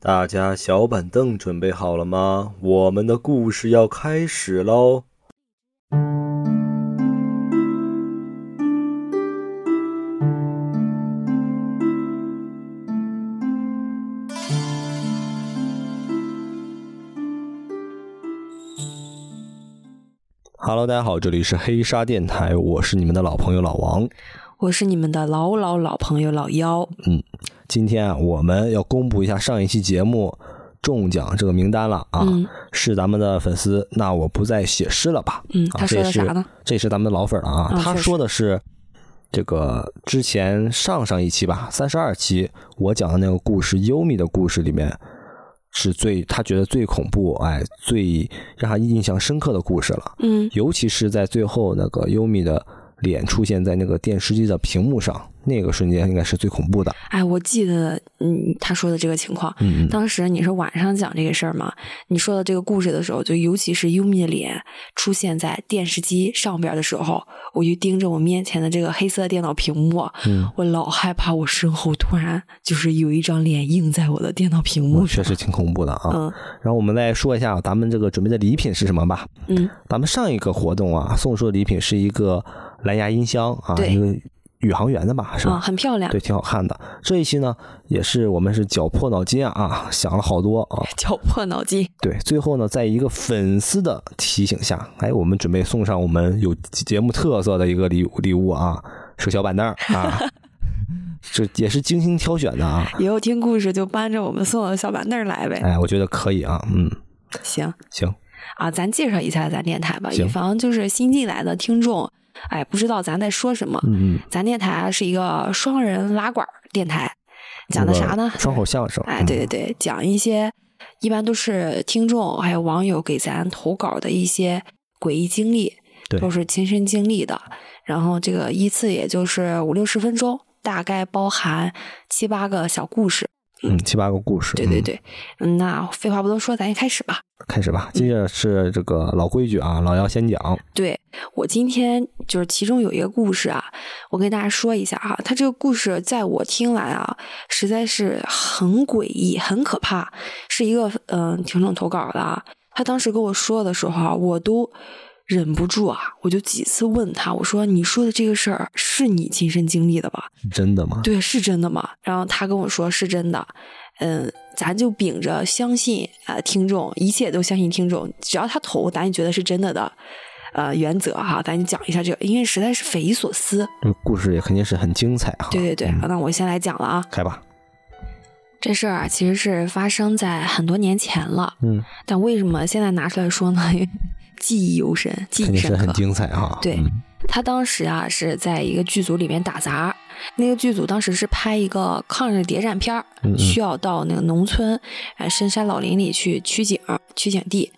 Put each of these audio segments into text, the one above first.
大家小板凳准备好了吗？我们的故事要开始喽！Hello，大家好，这里是黑沙电台，我是你们的老朋友老王，我是你们的老老老朋友老幺。嗯，今天啊，我们要公布一下上一期节目中奖这个名单了啊，是咱们的粉丝，那我不再写诗了吧？嗯，他说的啥呢？这是咱们的老粉了啊，他说的是这个之前上上一期吧，三十二期我讲的那个故事，优米的故事里面。是最他觉得最恐怖，哎，最让他印象深刻的故事了。嗯，尤其是在最后那个优米的脸出现在那个电视机的屏幕上。那个瞬间应该是最恐怖的。哎，我记得，嗯，他说的这个情况，嗯，当时你是晚上讲这个事儿嘛？你说的这个故事的时候，就尤其是优米的脸出现在电视机上边的时候，我就盯着我面前的这个黑色电脑屏幕，嗯，我老害怕我身后突然就是有一张脸映在我的电脑屏幕上，确实挺恐怖的啊。嗯，然后我们再说一下咱们这个准备的礼品是什么吧。嗯，咱们上一个活动啊，送出的礼品是一个蓝牙音箱啊，一个。宇航员的吧，是吧？很漂亮，对，挺好看的。这一期呢，也是我们是绞破脑筋啊啊，想了好多啊，绞破脑筋。对，最后呢，在一个粉丝的提醒下，哎，我们准备送上我们有节目特色的一个礼礼物啊，是个小板凳啊，这也是精心挑选的啊。以后听故事就搬着我们送的小板凳来呗。哎，我觉得可以啊，嗯，行行啊，咱介绍一下咱电台吧，以防就是新进来的听众。哎，不知道咱在说什么。嗯咱电台是一个双人拉管电台，讲的啥呢？双口相声。哎，对对对，讲一些一般都是听众还有网友给咱投稿的一些诡异经历，都是亲身经历的。然后这个一次也就是五六十分钟，大概包含七八个小故事。嗯，七八个故事。对对对，嗯，那废话不多说，咱就开始吧。开始吧，接着是这个老规矩啊，老姚先讲。对我今天就是其中有一个故事啊，我跟大家说一下哈，他这个故事在我听来啊，实在是很诡异、很可怕，是一个嗯听众投稿的啊。他当时跟我说的时候啊，我都忍不住啊，我就几次问他，我说：“你说的这个事儿是你亲身经历的吧？真的吗？”对，是真的吗？然后他跟我说是真的。嗯，咱就秉着相信啊，听众一切都相信听众，只要他投，咱就觉得是真的的，呃，原则哈，咱就讲一下这个，因为实在是匪夷所思。这个故事也肯定是很精彩哈。对对对，那我先来讲了啊，开吧。这事儿啊，其实是发生在很多年前了，嗯，但为什么现在拿出来说呢？记忆犹深，记忆深刻，很精彩哈。对他当时啊，是在一个剧组里面打杂。那个剧组当时是拍一个抗日谍战片儿，需要到那个农村、呃深山老林里去取景、取景地。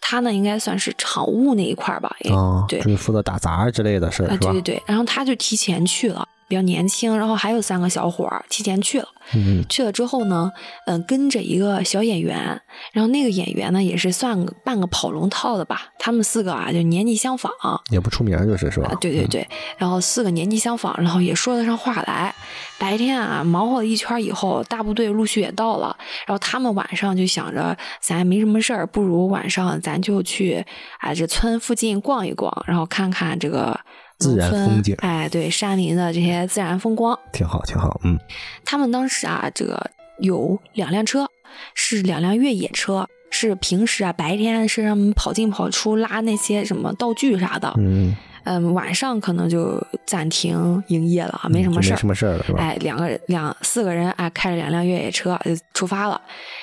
他呢，应该算是场务那一块儿吧？哦，对，就是负责打杂之类的事儿，对对对。然后他就提前去了。比较年轻，然后还有三个小伙儿提前去了。嗯，去了之后呢，嗯，跟着一个小演员，然后那个演员呢也是算个半个跑龙套的吧。他们四个啊就年纪相仿，也不出名就是是吧？对对对，然后四个年纪相仿，然后也说得上话来。白天啊忙活了一圈以后，大部队陆续也到了，然后他们晚上就想着咱没什么事儿，不如晚上咱就去啊这村附近逛一逛，然后看看这个。自然风景，哎，对，山林的这些自然风光，挺好，挺好，嗯。他们当时啊，这个有两辆车，是两辆越野车，是平时啊白天是让他们跑进跑出拉那些什么道具啥的，嗯嗯，晚上可能就暂停营业了，没什么事儿，没什么事儿了，是吧？哎，两个两四个人啊，开着两辆越野车就出发了。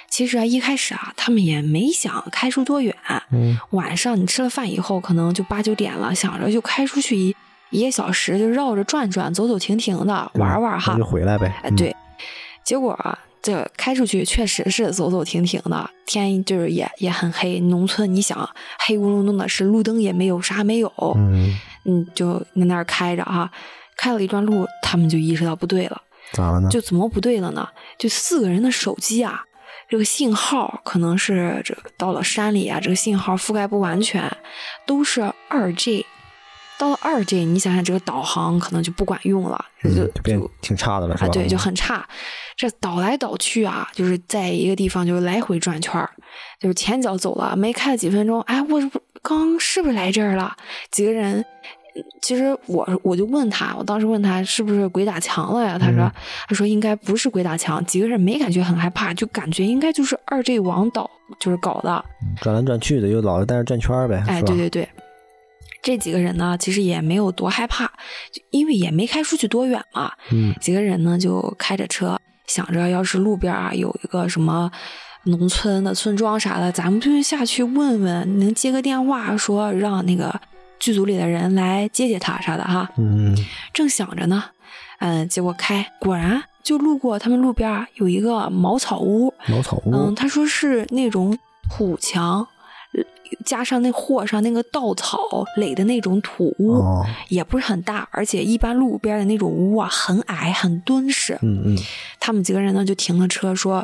其实啊，一开始啊，他们也没想开出多远，嗯，晚上你吃了饭以后，可能就八九点了，想着就开出去一。一个小时就绕着转转，走走停停的玩玩哈，就回来呗。哎，对，结果这开出去确实是走走停停的，天就是也也很黑。农村你想黑咕隆咚的，是路灯也没有，啥没有。嗯，嗯，就在那儿开着哈，开了一段路，他们就意识到不对了。咋了呢？就怎么不对了呢？就四个人的手机啊，这个信号可能是这到了山里啊，这个信号覆盖不完全，都是二 G。到了二 G，你想想这个导航可能就不管用了，就就变挺差的了，是吧？对，就很差。这导来导去啊，就是在一个地方就来回转圈就是前脚走了，没开了几分钟，哎，我刚是不是来这儿了？几个人。其实我我就问他，我当时问他是不是鬼打墙了呀？他说他说应该不是鬼打墙，几个人没感觉很害怕，就感觉应该就是二 G 网导就是搞的，转来转去的，又老是在那转圈呗。哎，对对对，这几个人呢，其实也没有多害怕，因为也没开出去多远嘛。嗯，几个人呢就开着车，想着要是路边啊有一个什么农村的村庄啥的，咱们就下去问问，能接个电话说让那个。剧组里的人来接接他啥的哈，嗯，正想着呢，嗯，结果开果然就路过他们路边有一个茅草屋，茅草屋，嗯，他说是那种土墙，加上那货上那个稻草垒的那种土屋，也不是很大，而且一般路边的那种屋啊很矮很敦实，嗯嗯，他们几个人呢就停了车说，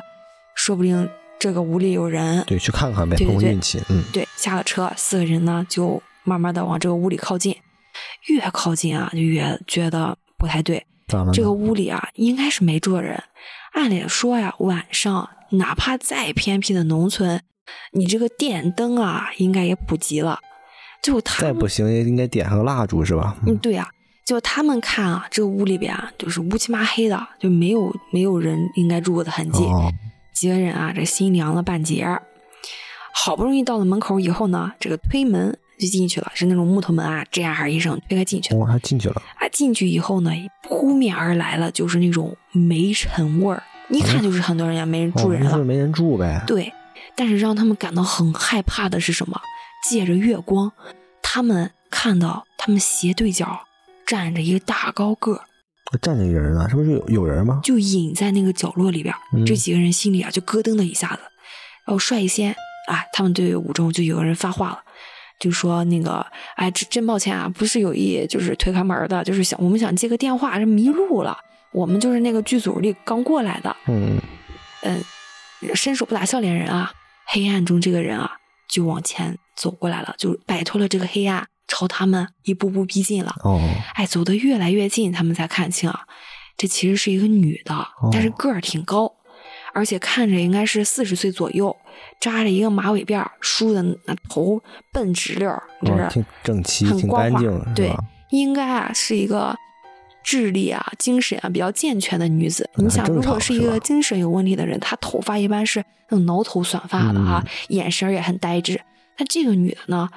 说不定这个屋里有人，对，去看看呗，碰运气，嗯，对，下了车，四个人呢就。慢慢的往这个屋里靠近，越靠近啊，就越觉得不太对。这个屋里啊，应该是没住人。按理说呀，晚上哪怕再偏僻的农村，你这个电灯啊，应该也普及了。就他再不行也应该点上个蜡烛是吧？嗯，对呀。就他们看啊，这个屋里边啊，就是乌漆麻黑的，就没有没有人应该住过的痕迹。几个人啊，这心凉了半截儿。好不容易到了门口以后呢，这个推门。就进去了，是那种木头门啊，吱呀一声推开进去了。我还进去了。啊，进去以后呢，扑面而来了，就是那种煤尘味儿，一看就是很多人家没人住人了，没人住呗。对，但是让他们感到很害怕的是什么？借着月光，他们看到他们斜对角站着一个大高个，站着一个人啊，是不是有有人吗？就隐在那个角落里边。这几个人心里啊就咯噔的一下子。然后率先啊，他们队伍中就有个人发话了。就说那个，哎，真真抱歉啊，不是有意就是推开门的，就是想我们想接个电话，这迷路了。我们就是那个剧组里刚过来的，嗯嗯，伸手不打笑脸人啊。黑暗中这个人啊，就往前走过来了，就摆脱了这个黑暗，朝他们一步步逼近了。哦，哎，走得越来越近，他们才看清啊，这其实是一个女的，但是个儿挺高。而且看着应该是四十岁左右，扎着一个马尾辫，梳的那头笨直溜，就是挺整齐、很挺干净。对，应该啊是一个智力啊、精神啊比较健全的女子。你想，如果是一个精神有问题的人，她头发一般是那种挠头散发的哈，眼神也很呆滞。那这个女的呢，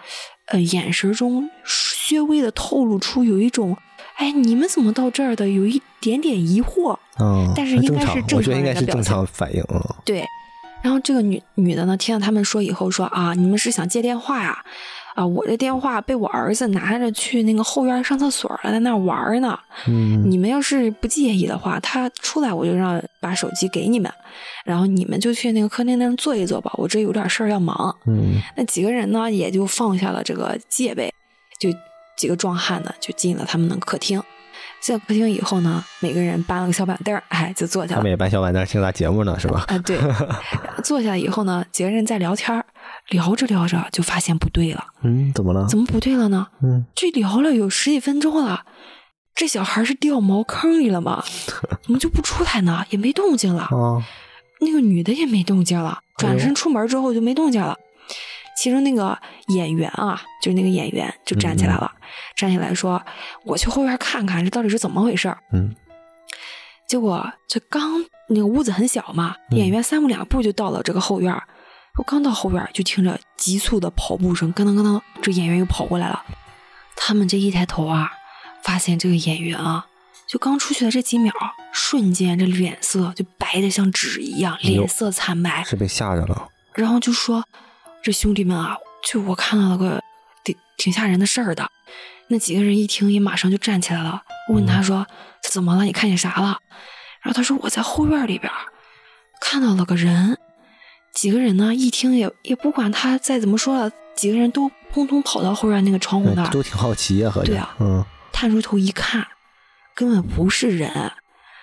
呃，眼神中稍微的透露出有一种。哎，你们怎么到这儿的？有一点点疑惑，嗯，但是应该是正常人的正常反应，嗯，对。然后这个女女的呢，听到他们说以后说啊，你们是想接电话呀？啊，我这电话被我儿子拿着去那个后院上厕所了，在那玩呢。嗯，你们要是不介意的话，他出来我就让把手机给你们，然后你们就去那个客厅那坐一坐吧，我这有点事儿要忙。嗯，那几个人呢，也就放下了这个戒备，就。几个壮汉呢，就进了他们的客厅。进客厅以后呢，每个人搬了个小板凳哎，就坐下了。他们也搬小板凳听咱节目呢，是吧？啊，对。坐下以后呢，几个人在聊天聊着聊着就发现不对了。嗯，怎么了？怎么不对了呢？嗯，这聊了有十几分钟了，这小孩是掉茅坑里了吗？怎么就不出来呢？也没动静了。啊，那个女的也没动静了，转身出门之后就没动静了。其中那个演员啊，就是那个演员，就站起来了，站起来说：“我去后院看看，这到底是怎么回事。”嗯，结果这刚那个屋子很小嘛，演员三步两步就到了这个后院。我刚到后院，就听着急促的跑步声，咯噔咯噔，这演员又跑过来了。他们这一抬头啊，发现这个演员啊，就刚出去的这几秒，瞬间这脸色就白的像纸一样，脸色惨白，是被吓着了。然后就说。这兄弟们啊，就我看到了个挺挺吓人的事儿的。那几个人一听，也马上就站起来了，问他说：“怎么了？你看见啥了？”然后他说：“我在后院里边看到了个人。”几个人呢，一听也也不管他再怎么说了，几个人都通通跑到后院那个窗户那儿，都挺好奇呀，合着。对啊，嗯，探出头一看，根本不是人，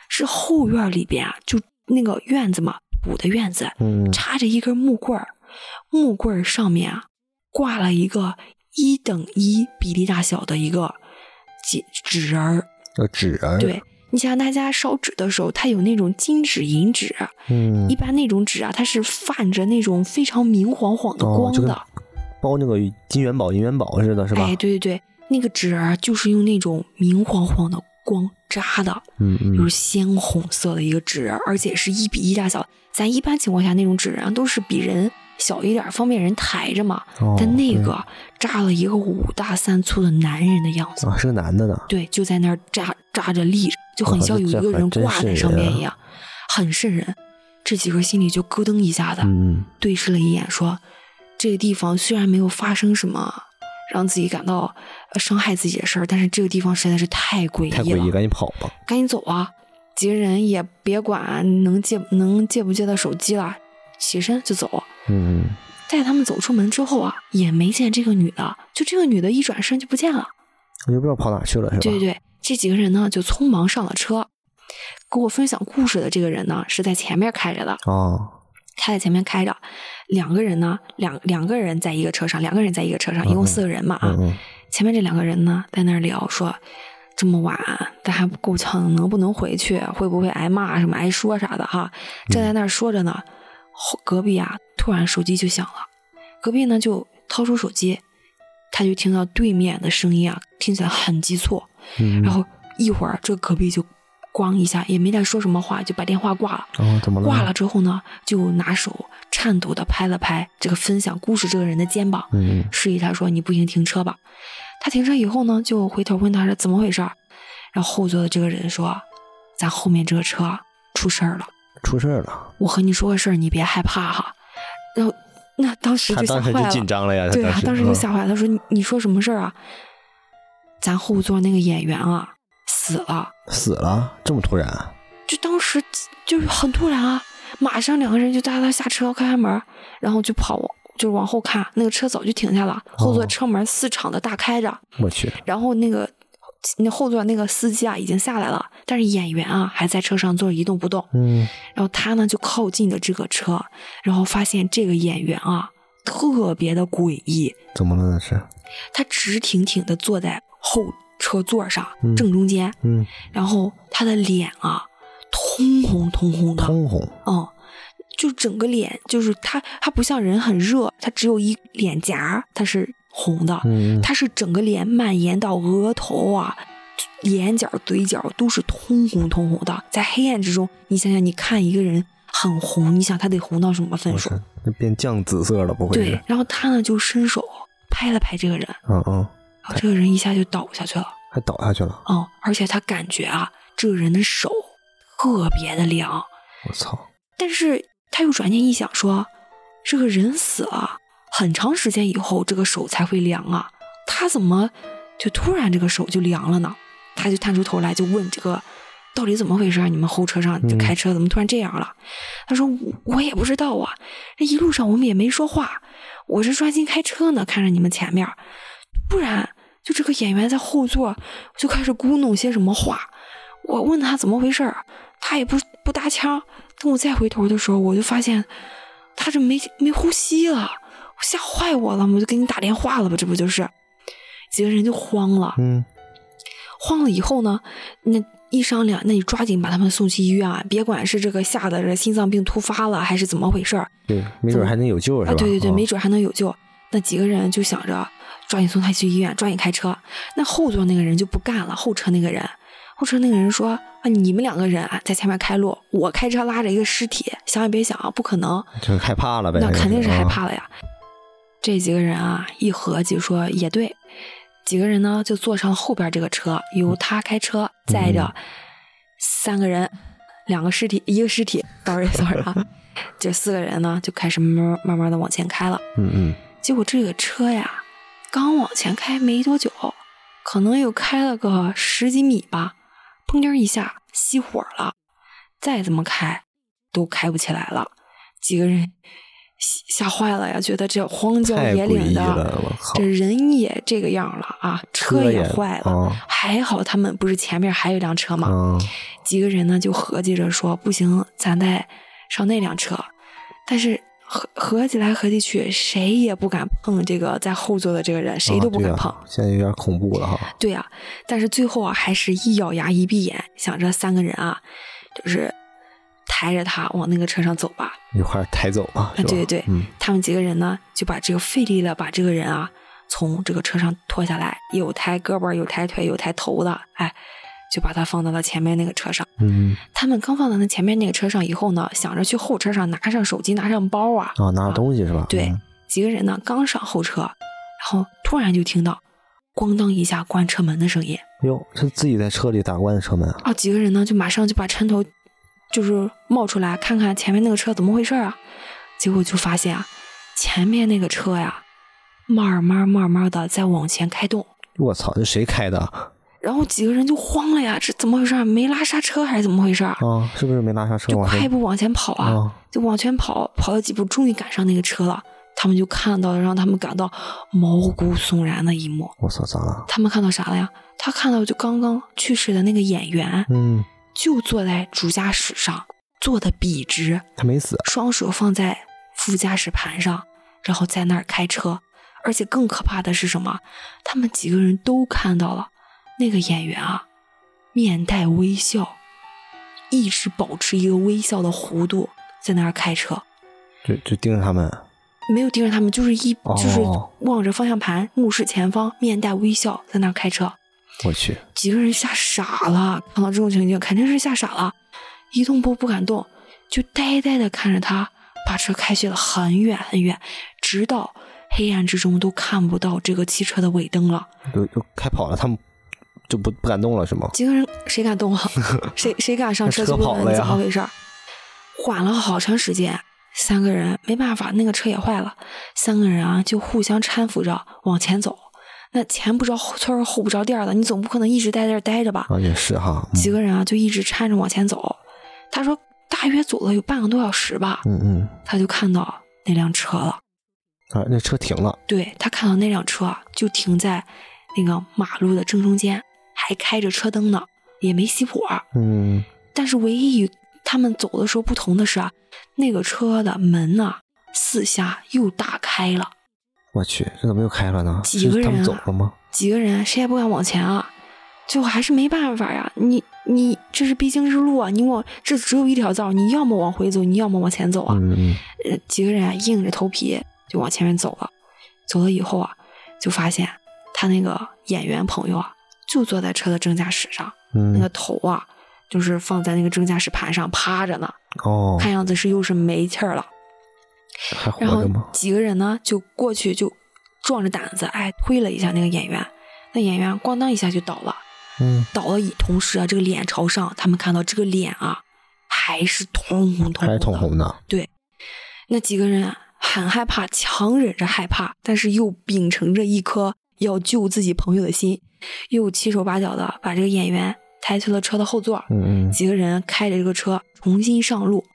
是后院里边啊就那个院子嘛，土的院子，嗯，插着一根木棍儿。木棍上面啊，挂了一个一等一比例大小的一个纸纸人儿。纸人儿。对，你想大家烧纸的时候，它有那种金纸、银纸。嗯。一般那种纸啊，它是泛着那种非常明晃晃的光的，包那个金元宝、银元宝似的，是吧？哎，对对对，那个纸儿就是用那种明晃晃的光扎的，嗯嗯，就是鲜红色的一个纸人，而且是一比一大小。咱一般情况下那种纸啊都是比人小一点，方便人抬着嘛。但那个扎了一个五大三粗的男人的样子啊，是个男的呢。对，就在那儿扎扎着立着，就很像有一个人挂在上面一样，很瘆人。这几个心里就咯噔一下子，对视了一眼，说：“这个地方虽然没有发生什么让自己感到伤害自己的事儿，但是这个地方实在是太诡异了。”太诡异，赶紧跑吧！赶紧走啊！几个人也别管能借能借不借到手机了，起身就走。嗯，带他们走出门之后啊，也没见这个女的，就这个女的一转身就不见了，我就不知道跑哪去了，是吧？对对对，这几个人呢就匆忙上了车。给我分享故事的这个人呢是在前面开着的哦，开在前面开着，两个人呢两两个人在一个车上，两个人在一个车上，一共四个人嘛啊。前面这两个人呢在那聊说。这么晚，但还不够呛，能不能回去？会不会挨骂什么挨说啥的哈？正在那儿说着呢，隔壁啊突然手机就响了，隔壁呢就掏出手机，他就听到对面的声音啊，听起来很急促，然后一会儿这隔壁就咣一下，也没再说什么话，就把电话挂了。哦，怎么了？挂了之后呢，就拿手颤抖的拍了拍这个分享故事这个人的肩膀，嗯，示意他说：“你不行，停车吧。”他停车以后呢，就回头问他说怎么回事然后后座的这个人说：“咱后面这个车出事儿了，出事儿了。我和你说个事儿，你别害怕哈。”然后那当时就吓坏了，紧张了呀。对啊，当时就吓坏了。他说：“你你说什么事儿啊？咱后座那个演员啊死了，死了，这么突然？就当时就是很突然啊，马上两个人就带他下车，开开门，然后就跑。”就是往后看，那个车早就停下了，后座车门四敞的大开着。我去。然后那个那后座那个司机啊已经下来了，但是演员啊还在车上坐着一动不动。嗯。然后他呢就靠近了这个车，然后发现这个演员啊特别的诡异。怎么了那是？他直挺挺的坐在后车座上正中间。嗯。然后他的脸啊通红通红的。通红。嗯。就整个脸，就是他，他不像人很热，他只有一脸颊，他是红的，他是整个脸蔓延到额头啊，眼角、嘴角都是通红通红的。在黑暗之中，你想想，你看一个人很红，你想他得红到什么分数？那变酱紫色了，不会？对。然后他呢，就伸手拍了拍这个人，嗯嗯，然后这个人一下就倒下去了，还倒下去了。嗯，而且他感觉啊，这个人的手特别的凉。我操！但是。他又转念一想，说：“这个人死了很长时间以后，这个手才会凉啊，他怎么就突然这个手就凉了呢？”他就探出头来就问：“这个到底怎么回事？你们后车上就开车怎么突然这样了？”他说：“我也不知道啊，这一路上我们也没说话，我是专心开车呢，看着你们前面，突然就这个演员在后座就开始咕哝些什么话，我问他怎么回事，他也不不搭腔。”等我再回头的时候，我就发现他这没没呼吸了，我吓坏我了，我就给你打电话了吧，这不就是几个人就慌了，嗯，慌了以后呢，那一商量，那你抓紧把他们送去医院啊，别管是这个吓得这心脏病突发了，还是怎么回事儿对，没准还能有救，是吧？对对对，没准还能有救。那几个人就想着抓紧送他去医院，抓紧开车。那后座那个人就不干了，后车那个人。后车那个人说：“啊，你们两个人啊，在前面开路，我开车拉着一个尸体，想也别想啊，不可能，就害怕了呗。那肯定是害怕了呀。这几个人啊，一合计说也对，几个人呢就坐上后边这个车，由他开车载着三个人，两个尸体，一个尸体，sorry sorry 啊，这四个人呢就开始慢慢慢慢的往前开了。嗯嗯，结果这个车呀，刚往前开没多久，可能又开了个十几米吧。”砰颠一下熄火了，再怎么开都开不起来了。几个人吓坏了呀，觉得这荒郊野岭的，这人也这个样了啊，车也坏了。还好他们不是前面还有一辆车吗？几个人呢就合计着说，不行，咱再上那辆车。但是合合计来合计去，谁也不敢碰这个在后座的这个人，谁都不敢碰。现在有点恐怖了哈。对呀，但是最后啊，还是一咬牙一闭眼，想着三个人啊，就是抬着他往那个车上走吧，一块抬走吧。对对对，他们几个人呢，就把这个费力了，把这个人啊从这个车上拖下来，有抬胳膊，有抬腿，有抬头的，哎。就把他放到了前面那个车上。嗯，他们刚放到那前面那个车上以后呢，想着去后车上拿上手机，拿上包啊。啊，拿东西是吧？对，几个人呢，刚上后车，然后突然就听到“咣当”一下关车门的声音。哟，是自己在车里打关的车门啊！几个人呢，就马上就把车头就是冒出来，看看前面那个车怎么回事啊？结果就发现啊，前面那个车呀，慢慢慢慢的在往前开动。我操，这谁开的？然后几个人就慌了呀，这怎么回事？没拉刹车还是怎么回事？啊，是不是没拉刹车？就快步往前跑啊，就往前跑，跑了几步，终于赶上那个车了。他们就看到了让他们感到毛骨悚然的一幕。我操，咋了？他们看到啥了呀？他看到就刚刚去世的那个演员，嗯，就坐在主驾驶上，坐的笔直，他没死，双手放在副驾驶盘上，然后在那儿开车。而且更可怕的是什么？他们几个人都看到了。那个演员啊，面带微笑，一直保持一个微笑的弧度，在那儿开车，就就盯着他们，没有盯着他们，就是一就是望着方向盘，目视前方，面带微笑在那儿开车。我去，几个人吓傻了，看到这种情景肯定是吓傻了，一动不不敢动，就呆呆的看着他把车开去了很远很远，直到黑暗之中都看不到这个汽车的尾灯了，就就开跑了，他们。就不不敢动了是吗？几个人谁敢动啊？谁谁敢上车去问怎么回事？缓了好长时间，三个人没办法，那个车也坏了。三个人啊，就互相搀扶着往前走。那前不着村后不着店的，你总不可能一直待在这儿待着吧？啊，也是哈。几个人啊，就一直搀着往前走。他说，大约走了有半个多小时吧。嗯嗯。他就看到那辆车了。啊，那车停了。对他看到那辆车就停在那个马路的正中间。还开着车灯呢，也没熄火。嗯，但是唯一与他们走的时候不同的是啊，那个车的门呢，四下又打开了。我去，这怎么又开了呢？几个人他们走了吗？几个人谁也不敢往前啊，最后还是没办法呀。你你这是必经之路啊，你往这只有一条道，你要么往回走，你要么往前走啊。嗯呃，几个人啊，硬着头皮就往前面走了。走了以后啊，就发现他那个演员朋友啊。就坐在车的正驾驶上，那个头啊，就是放在那个正驾驶盘上趴着呢。哦，看样子是又是没气儿了。还活着吗？几个人呢，就过去就壮着胆子，哎，推了一下那个演员。那演员咣当一下就倒了。嗯，倒了以同时啊，这个脸朝上，他们看到这个脸啊，还是通红通红通红的。对，那几个人很害怕，强忍着害怕，但是又秉承着一颗要救自己朋友的心。又七手八脚的把这个演员抬去了车的后座，嗯嗯，几个人开着这个车重新上路。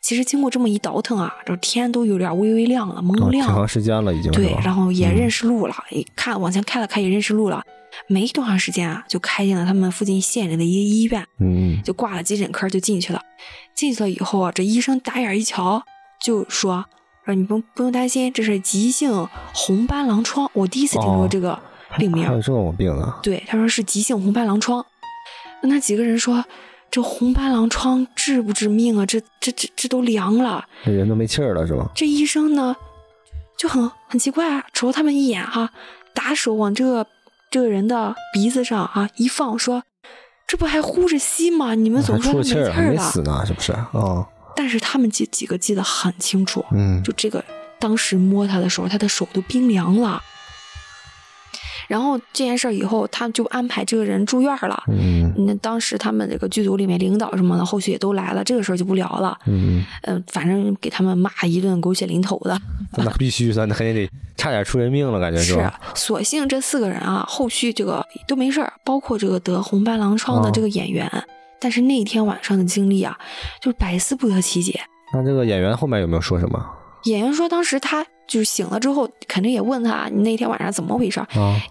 其实经过这么一倒腾啊，这天都有点微微亮了，蒙亮。挺长时间了，已经。对，然后也认识路了，一看往前开了开，也认识路了。没多长时间啊，就开进了他们附近县里的一个医院，嗯嗯，就挂了急诊科，就进去了。进去了以后啊，这医生打眼一瞧，就说：“说你不不用担心，这是急性红斑狼疮。”我第一次听说这个。病名还有这种病啊？对，他说是急性红斑狼疮。那几个人说，这红斑狼疮致不致命啊？这这这这都凉了，这人都没气儿了是吧？这医生呢就很很奇怪啊，瞅他们一眼哈，打手往这个这个人的鼻子上啊一放，说这不还呼着吸吗？你们总说没气儿了，没死呢，是不是？啊！但是他们几几个记得很清楚，嗯，就这个当时摸他的时候，他的手都冰凉了。然后这件事以后，他就安排这个人住院了。嗯，那当时他们这个剧组里面领导什么的，后续也都来了，这个事儿就不聊了。嗯嗯，反正给他们骂一顿狗血淋头的。那必须的，那肯定得差点出人命了，感觉是吧？是，所幸这四个人啊，后续这个都没事儿，包括这个得红斑狼疮的这个演员。但是那天晚上的经历啊，就百思不得其解。那这个演员后面有没有说什么？演员说当时他。就是醒了之后，肯定也问他你那天晚上怎么回事。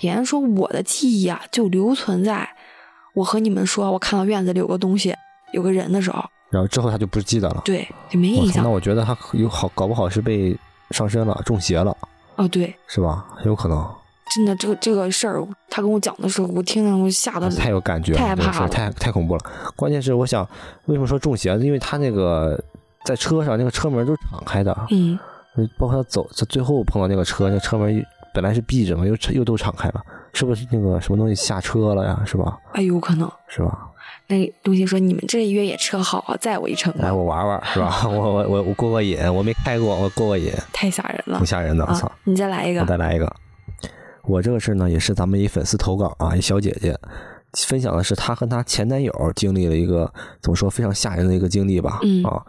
演员说我的记忆啊，就留存在我和你们说我看到院子里有个东西，有个人的时候，然后之后他就不记得了。对，就没印象。那我觉得他有好，搞不好是被上身了，中邪了。哦，对，是吧？很有可能。真的，这个这个事儿，他跟我讲的时候，我听着我吓得太有感觉，太害怕了，太太恐怖了。关键是，我想为什么说中邪？因为他那个在车上，那个车门都是敞开的，嗯，包括他走，他最后碰到那个车，那车门本来是闭着嘛，又又都敞开了，是不是那个什么东西下车了呀？是吧？哎，有可能是吧？那东西说：“你们这越野车好啊，载我一程。”来，我玩玩，是吧？我我我我过过瘾，我没开过，我过过瘾。太吓人了，挺吓人的，我操！你再来一个，我再来一个。我这个事呢，也是咱们一粉丝投稿啊，一小姐姐分享的是她和她前男友经历了一个怎么说非常吓人的一个经历吧？嗯啊，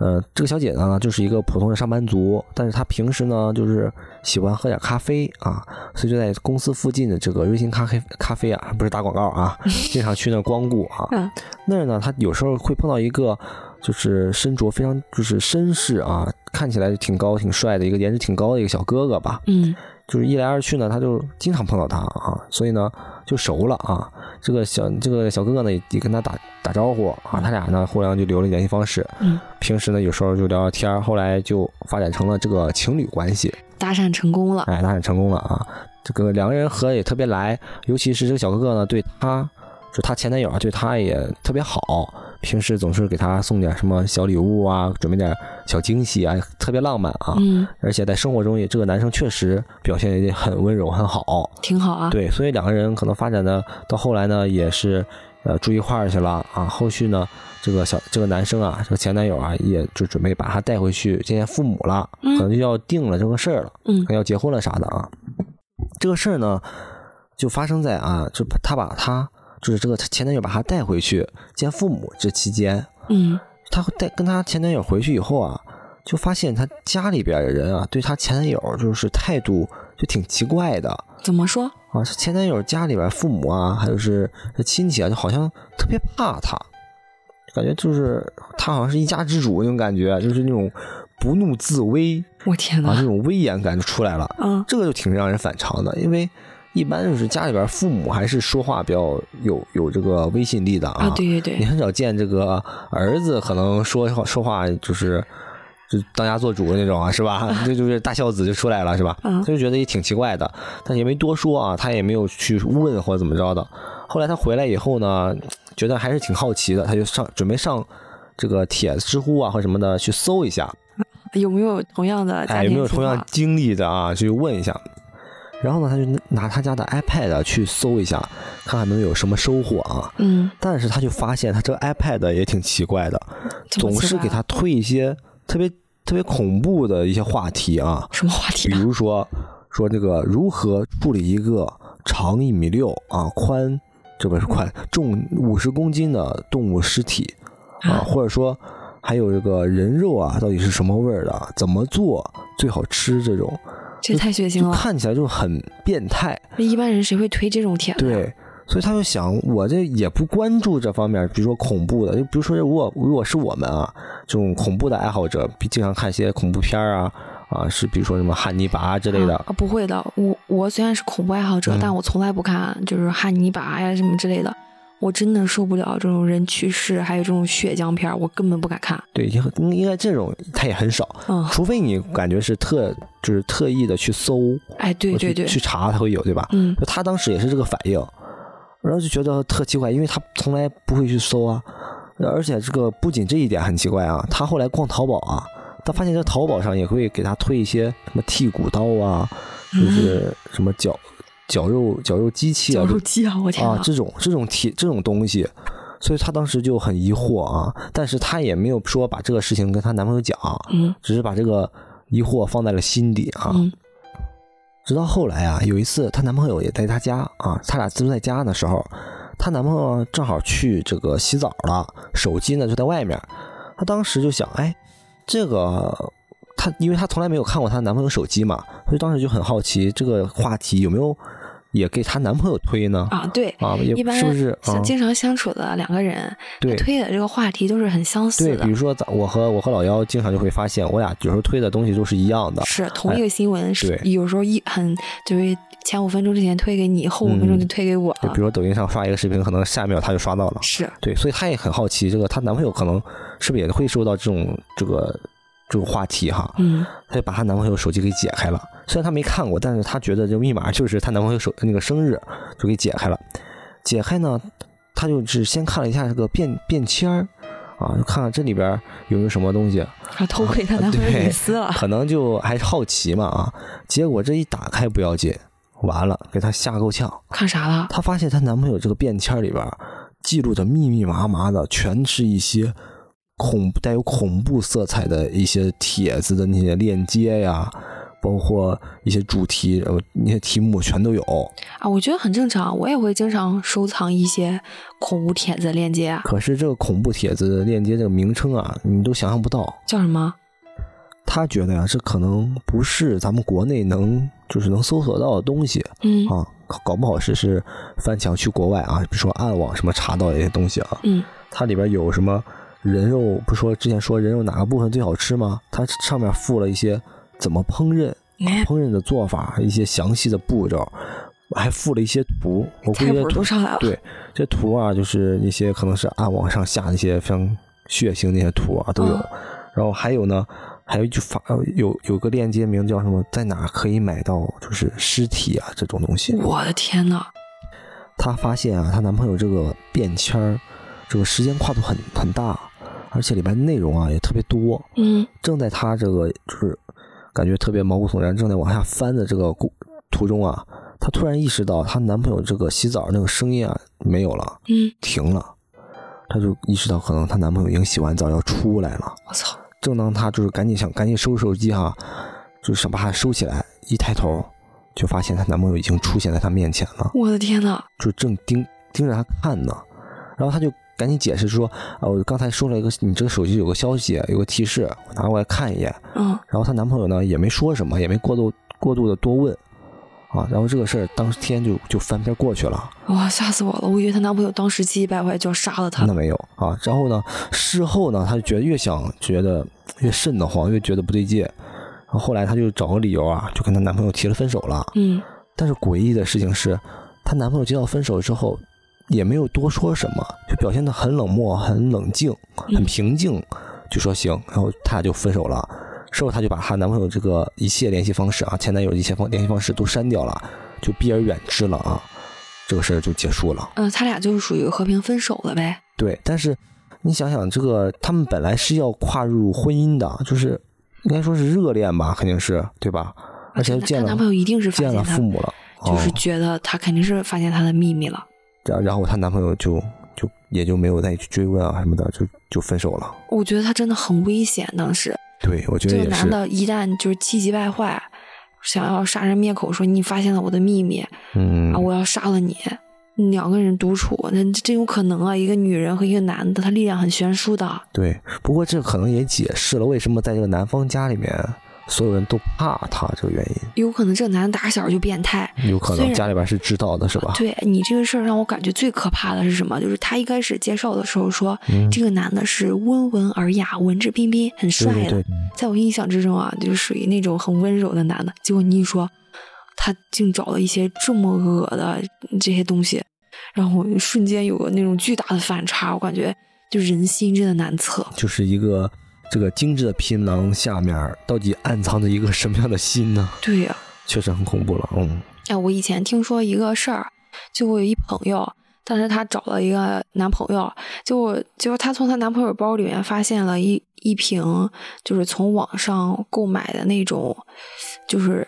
呃，这个小姐呢就是一个普通的上班族，但是她平时呢就是喜欢喝点咖啡啊，所以就在公司附近的这个瑞幸咖啡咖啡啊，不是打广告啊，经常去那光顾啊。那儿呢，她有时候会碰到一个就是身着非常就是绅士啊，看起来挺高挺帅的一个颜值挺高的一个小哥哥吧？嗯。就是一来二去呢，他就经常碰到他啊，所以呢就熟了啊。这个小这个小哥哥呢也跟他打打招呼啊，他俩呢互相就留了联系方式。嗯，平时呢有时候就聊聊天，后来就发展成了这个情侣关系，搭讪成功了。哎，搭讪成功了啊！这个两个人合也特别来，尤其是这个小哥哥呢，对他就他前男友啊，对他也特别好。平时总是给他送点什么小礼物啊，准备点小惊喜啊，特别浪漫啊。嗯。而且在生活中也，这个男生确实表现也很温柔，很好。挺好啊。对，所以两个人可能发展的到后来呢，也是呃住一块儿去了啊。后续呢，这个小这个男生啊，这个前男友啊，也就准备把他带回去见见父母了，可能就要定了这个事儿了，嗯，可能要结婚了啥的啊。这个事儿呢，就发生在啊，就他把他。就是这个前男友把她带回去见父母这期间，嗯，她带跟她前男友回去以后啊，就发现她家里边的人啊，对她前男友就是态度就挺奇怪的。怎么说啊？前男友家里边父母啊，还有是亲戚啊，就好像特别怕她，感觉就是她好像是一家之主那种感觉，就是那种不怒自威。我天哪，这种威严感就出来了。嗯，这个就挺让人反常的，因为。一般就是家里边父母还是说话比较有有这个威信力的啊，对对对，你很少见这个儿子可能说说话就是就当家做主的那种啊，是吧？这就是大孝子就出来了，是吧？他就觉得也挺奇怪的，但也没多说啊，他也没有去问或者怎么着的。后来他回来以后呢，觉得还是挺好奇的，他就上准备上这个帖子、知乎啊或什么的去搜一下，有没有同样的哎有没有同样经历的啊？去问一下。然后呢，他就拿他家的 iPad 去搜一下，看看能有什么收获啊。嗯。但是他就发现他这个 iPad 也挺奇怪的，总是给他推一些特别特别恐怖的一些话题啊。什么话题？比如说说这个如何处理一个长一米六啊、宽这不是宽重五十公斤的动物尸体啊，或者说还有这个人肉啊，到底是什么味儿的？怎么做最好吃？这种。这太血腥了，看起来就很变态。那一般人谁会推这种帖子？对，所以他就想，我这也不关注这方面，比如说恐怖的，就比如说，如果如果是我们啊，这种恐怖的爱好者，经常看一些恐怖片啊，啊，是比如说什么汉尼拔之类的。啊，不会的，我我虽然是恐怖爱好者，但我从来不看就是汉尼拔呀什么之类的。我真的受不了这种人去世，还有这种血浆片我根本不敢看。对，应应该这种他也很少，嗯，除非你感觉是特就是特意的去搜，哎，对对对，去查才会有，对吧？嗯，他当时也是这个反应，然后就觉得特奇怪，因为他从来不会去搜啊，而且这个不仅这一点很奇怪啊，他后来逛淘宝啊，他发现在淘宝上也会给他推一些什么剔骨刀啊，就是什么脚。绞肉绞肉机器啊，绞肉机啊，我天啊，这种这种体这种东西，所以她当时就很疑惑啊，但是她也没有说把这个事情跟她男朋友讲，嗯，只是把这个疑惑放在了心底啊。直到后来啊，有一次她男朋友也在她家啊，他俩自住在家的时候，她男朋友正好去这个洗澡了，手机呢就在外面，她当时就想，哎，这个她因为她从来没有看过她男朋友手机嘛，所以当时就很好奇这个话题有没有。也给她男朋友推呢？啊，对啊，也一般是不是？啊，经常相处的两个人，对推的这个话题都是很相似对，的比如。说咱我和我和老幺经常就会发现，我俩有时候推的东西都是一样的。是同一个新闻，是对有时候一很就是前五分钟之前推给你，后五分钟就推给我了就比。如说抖音上刷一个视频，可能下一秒他就刷到了。是，对，所以她也很好奇，这个她男朋友可能是不是也会受到这种这个这个话题哈？嗯，她就把她男朋友手机给解开了。虽然她没看过，但是她觉得这个密码就是她男朋友手那个生日，就给解开了。解开呢，她就是先看了一下这个便便签儿啊，就看看这里边有没有什么东西，啊，偷窥她男朋友隐私了。可能就还是好奇嘛啊。结果这一打开不要紧，完了给她吓够呛。看啥了？她发现她男朋友这个便签里边记录的密密麻麻的，全是一些恐带有恐怖色彩的一些帖子的那些链接呀，包括一些主题呃那些题目全都有。啊，我觉得很正常，我也会经常收藏一些恐怖帖子链接啊。可是这个恐怖帖子的链接这个名称啊，你都想象不到。叫什么？他觉得呀、这可能不是咱们国内能就是能搜索到的东西嗯啊，搞搞不好是是翻墙去国外啊，比如说暗网什么查到的一些东西啊。嗯，它里边有什么人肉？不说之前说人肉哪个部分最好吃吗？它上面附了一些怎么烹饪、哎，烹饪的做法，一些详细的步骤，还附了一些图。我估计图都上来了。对这图啊，就是一些可能是按网上下那些非常血腥那些图啊都有。嗯然后还有呢，还有就发呃有有个链接名叫什么，在哪可以买到就是尸体啊这种东西。我的天呐，她发现啊，她男朋友这个便签儿，这个时间跨度很很大，而且里边内容啊也特别多。嗯正在她这个就是感觉特别毛骨悚然，正在往下翻的这个过途中啊，她突然意识到她男朋友这个洗澡那个声音啊没有了，嗯，停了。她就意识到可能她男朋友已经洗完澡要出来了。我操，正当她就是赶紧想赶紧收拾手机哈，就是想把它收起来，一抬头就发现她男朋友已经出现在她面前了。我的天呐，就正盯盯着她看呢，然后她就赶紧解释说：“呃，我刚才收了一个你这个手机有个消息，有个提示，我拿过来看一眼。”嗯，然后她男朋友呢也没说什么，也没过度过度的多问啊。然后这个事儿当天就就翻篇过去了，哇，吓死我了！我以为她男朋友当时气急败坏就要杀了她那。没有啊。然后呢，事后呢，她就觉得越想觉得越瘆得慌，越觉得不对劲。然后后来她就找个理由啊，就跟她男朋友提了分手了。嗯，但是诡异的事情是，她男朋友接到分手之后，也没有多说什么，就表现得很冷漠、很冷静、很平静，就说行，然后他俩就分手了。事后她就把她男朋友这个一切联系方式啊，前男友一切方联系方式都删掉了，就避而远之了啊。这个事儿就结束了。嗯，他俩就是属于和平分手了呗。对，但是你想想，这个他们本来是要跨入婚姻的，就是应该说是热恋吧，肯定是对吧？而且她见了男朋友一定是发见了父母了，就是哦觉得她肯定是发现她的秘密了。然然后她男朋友就就也就没有再去追问啊什么的，就就分手了。我觉得他真的很危险，当时对，我觉得这个男。的一旦就是气急败坏，想要杀人灭口，说你发现了我的秘密嗯啊，，我要杀了你。两个人独处，那真有可能啊！一个女人和一个男的，他力量很悬殊的。对。不过这可能也解释了为什么在这个男方家里面，所有人都怕他这个原因。有可能这个男的打小就变态。有可能家里边是知道的，是吧？对你这个事儿让我感觉最可怕的是什么？就是他一开始介绍的时候说，嗯这个男的是温文尔雅、文质彬彬、很帅的。对对对，在我印象之中啊，就是属于那种很温柔的男的。结果你一说，他竟找了一些这么恶的这些东西，然后瞬间有个那种巨大的反差，我感觉就人心真的难测。就是一个这个精致的皮囊下面到底暗藏着一个什么样的心呢？对呀、确实很恐怖了。嗯哎，我以前听说一个事儿，就我有一朋友，当时她找了一个男朋友，结果结果她从她男朋友包里面发现了一一瓶，就是从网上购买的那种，就是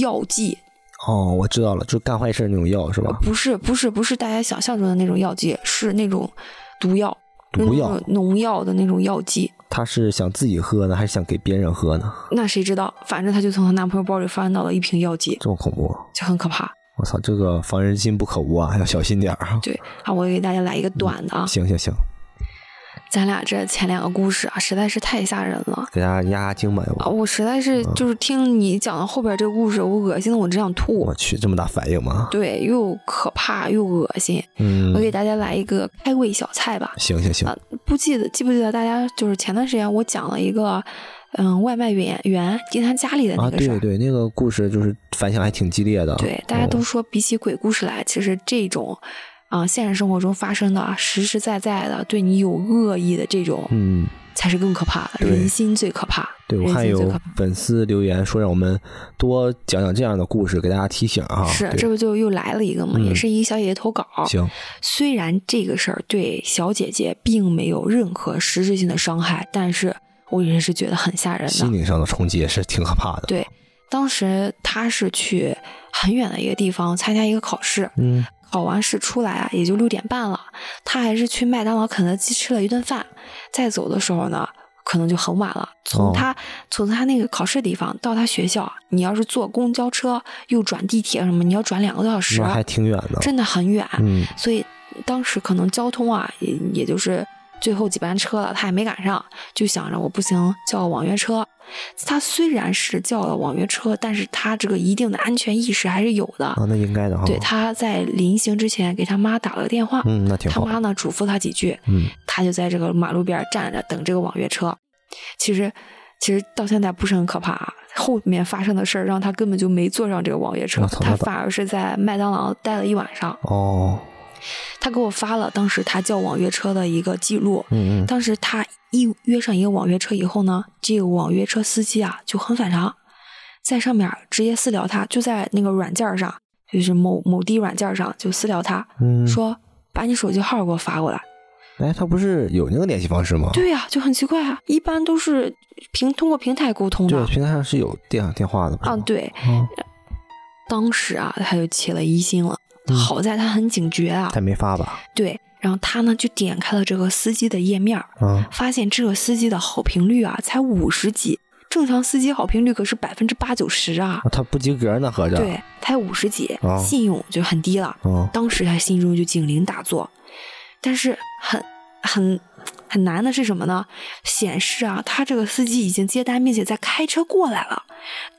药剂，哦，我知道了，就干坏事那种药是吧？不是不是不是大家想象中的那种药剂，是那种毒药，毒药农药的那种药剂。她是想自己喝呢，还是想给别人喝呢？那谁知道？反正她就从她男朋友包里翻到了一瓶药剂，这么恐怖！就很可怕。我操，这个防人心不可无啊，要小心点儿啊！对啊，我给大家来一个短的啊。行行行，咱俩这前两个故事啊，实在是太吓人了，给大家压压惊吧。啊，我实在是就是听你讲到后边这个故事，我恶心的我只想吐。我去，这么大反应吗？对，又可怕又恶心。嗯，我给大家来一个开胃小菜吧。行行行。不记得记不记得大家就是前段时间我讲了一个，嗯，外卖员员进他家里的那个事儿。啊，对对，那个故事就是反响还挺激烈的。对，大家都说比起鬼故事来，其实这种。啊，现实生活中发生的实实在在的对你有恶意的这种，嗯，才是更可怕的。人心最可怕。对我还有粉丝留言说让我们多讲讲这样的故事，给大家提醒啊。是，这不就又来了一个吗？也是一个小姐姐投稿。行，虽然这个事儿对小姐姐并没有任何实质性的伤害，但是我也是觉得很吓人的。心灵上的冲击也是挺可怕的。对，当时她是去很远的一个地方参加一个考试。嗯。考完试出来啊，也就六点半了。他还是去麦当劳、肯德基吃了一顿饭。再走的时候呢，可能就很晚了。从他从他那个考试地方到他学校，你要是坐公交车又转地铁什么，你要转两个多小时，还挺远的，真的很远。嗯，所以当时可能交通啊，也也就是最后几班车了，他也没赶上，就想着我不行，叫网约车。他虽然是叫了网约车，但是他这个一定的安全意识还是有的啊，那应该的哈。对，他在临行之前给他妈打了个电话，嗯，那挺好。他妈呢嘱咐他几句，嗯，他就在这个马路边站着等这个网约车。其实，其实到现在不是很可怕，后面发生的事儿让他根本就没坐上这个网约车，他反而是在麦当劳待了一晚上。哦。他给我发了当时他叫网约车的一个记录。嗯嗯。当时他一约上一个网约车以后呢，这个网约车司机啊就很反常，在上面直接私聊他，就在那个软件上，就是某某地软件上就私聊他，说把你手机号给我发过来。哎，他不是有那个联系方式吗？对呀，就很奇怪啊，一般都是平通过平台沟通的。对，平台上是有电电话的。啊，对。当时啊，他就起了疑心了。好在他很警觉啊，他没发吧？对，然后他呢就点开了这个司机的页面，嗯，发现这个司机的好评率啊才五十几，正常司机好评率可是百分之八九十啊，他不及格呢，合着？对，才五十几，信用就很低了。当时他心中就警铃大作，但是很很。很难的是什么呢？显示啊，他这个司机已经接单，并且在开车过来了。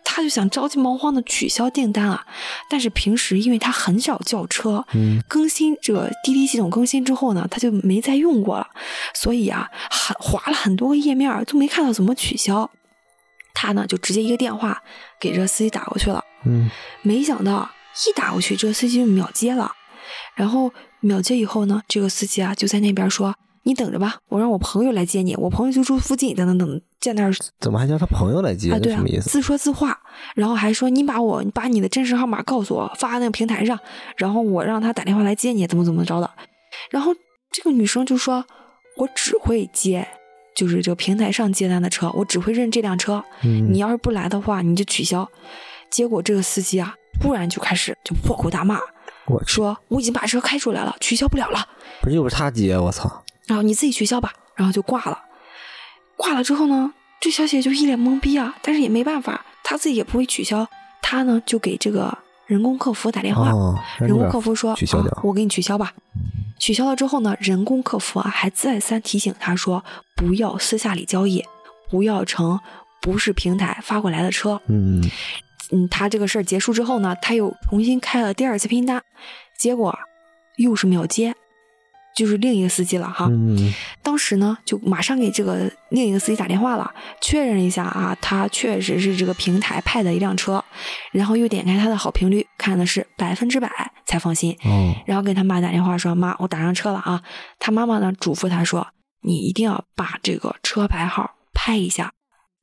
他就想着急忙慌的取消订单啊，但是平时因为他很少叫车，嗯，更新这个滴滴系统更新之后呢，他就没再用过了，所以啊，很划了很多个页面都没看到怎么取消。他呢就直接一个电话给这个司机打过去了，嗯，没想到一打过去，这个司机就秒接了。然后秒接以后呢，这个司机啊就在那边说。你等着吧，我让我朋友来接你。我朋友就住附近，等等等，在那儿。怎么还叫他朋友来接？啊，对啊，什么意思？自说自话，然后还说你把我把你的真实号码告诉我，发那个平台上，然后我让他打电话来接你，怎么怎么着的。然后这个女生就说：“我只会接，就是这个平台上接单的车，我只会认这辆车。你要是不来的话，你就取消。”结果这个司机啊，突然就开始就破口大骂，我说：“我已经把车开出来了，取消不了了。”不是又是他接，我操！然后你自己取消吧，然后就挂了。挂了之后呢，这小姐就一脸懵逼啊，但是也没办法，她自己也不会取消。她呢就给这个人工客服打电话，人工客服说：“取消掉，我给你取消吧。”取消了之后呢，人工客服啊还再三提醒她说：“不要私下里交易，不要乘不是平台发过来的车。”嗯嗯，他这个事儿结束之后呢，他又重新开了第二次拼单，结果又是秒接。就是另一个司机了哈，当时呢就马上给这个另一个司机打电话了，确认一下啊，他确实是这个平台派的一辆车，然后又点开他的好评率，看的是百分之百才放心。哦，然后给他妈打电话说：“妈，我打上车了啊。”他妈妈呢嘱咐他说：“你一定要把这个车牌号拍一下，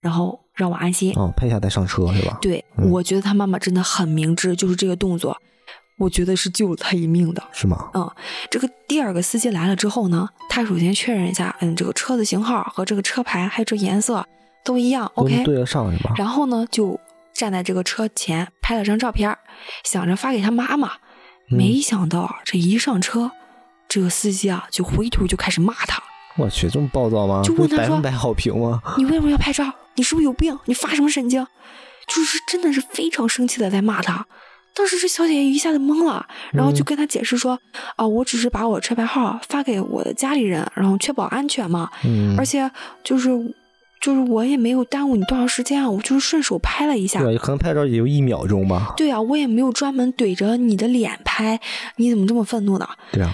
然后让我安心。”哦，拍一下再上车是吧？对，我觉得他妈妈真的很明智，就是这个动作。我觉得是救了他一命的，是吗？嗯，这个第二个司机来了之后呢，他首先确认一下，嗯，这个车子型号和这个车牌还有这颜色都一样，OK，对得上是吧？然后呢，就站在这个车前拍了张照片，想着发给他妈妈。没想到这一上车，这个司机啊就回头就开始骂他。我去，这么暴躁吗？就问他说：“百分百好评吗？你为什么要拍照？你是不是有病？你发什么神经？”就是真的是非常生气的在骂他。当时这小姐姐一下子懵了，然后就跟他解释说：“啊，我只是把我车牌号发给我的家里人，然后确保安全嘛。嗯，而且就是就是我也没有耽误你多长时间啊，我就是顺手拍了一下。对，可能拍照也就一秒钟吧。对啊，我也没有专门怼着你的脸拍，你怎么这么愤怒呢？对啊，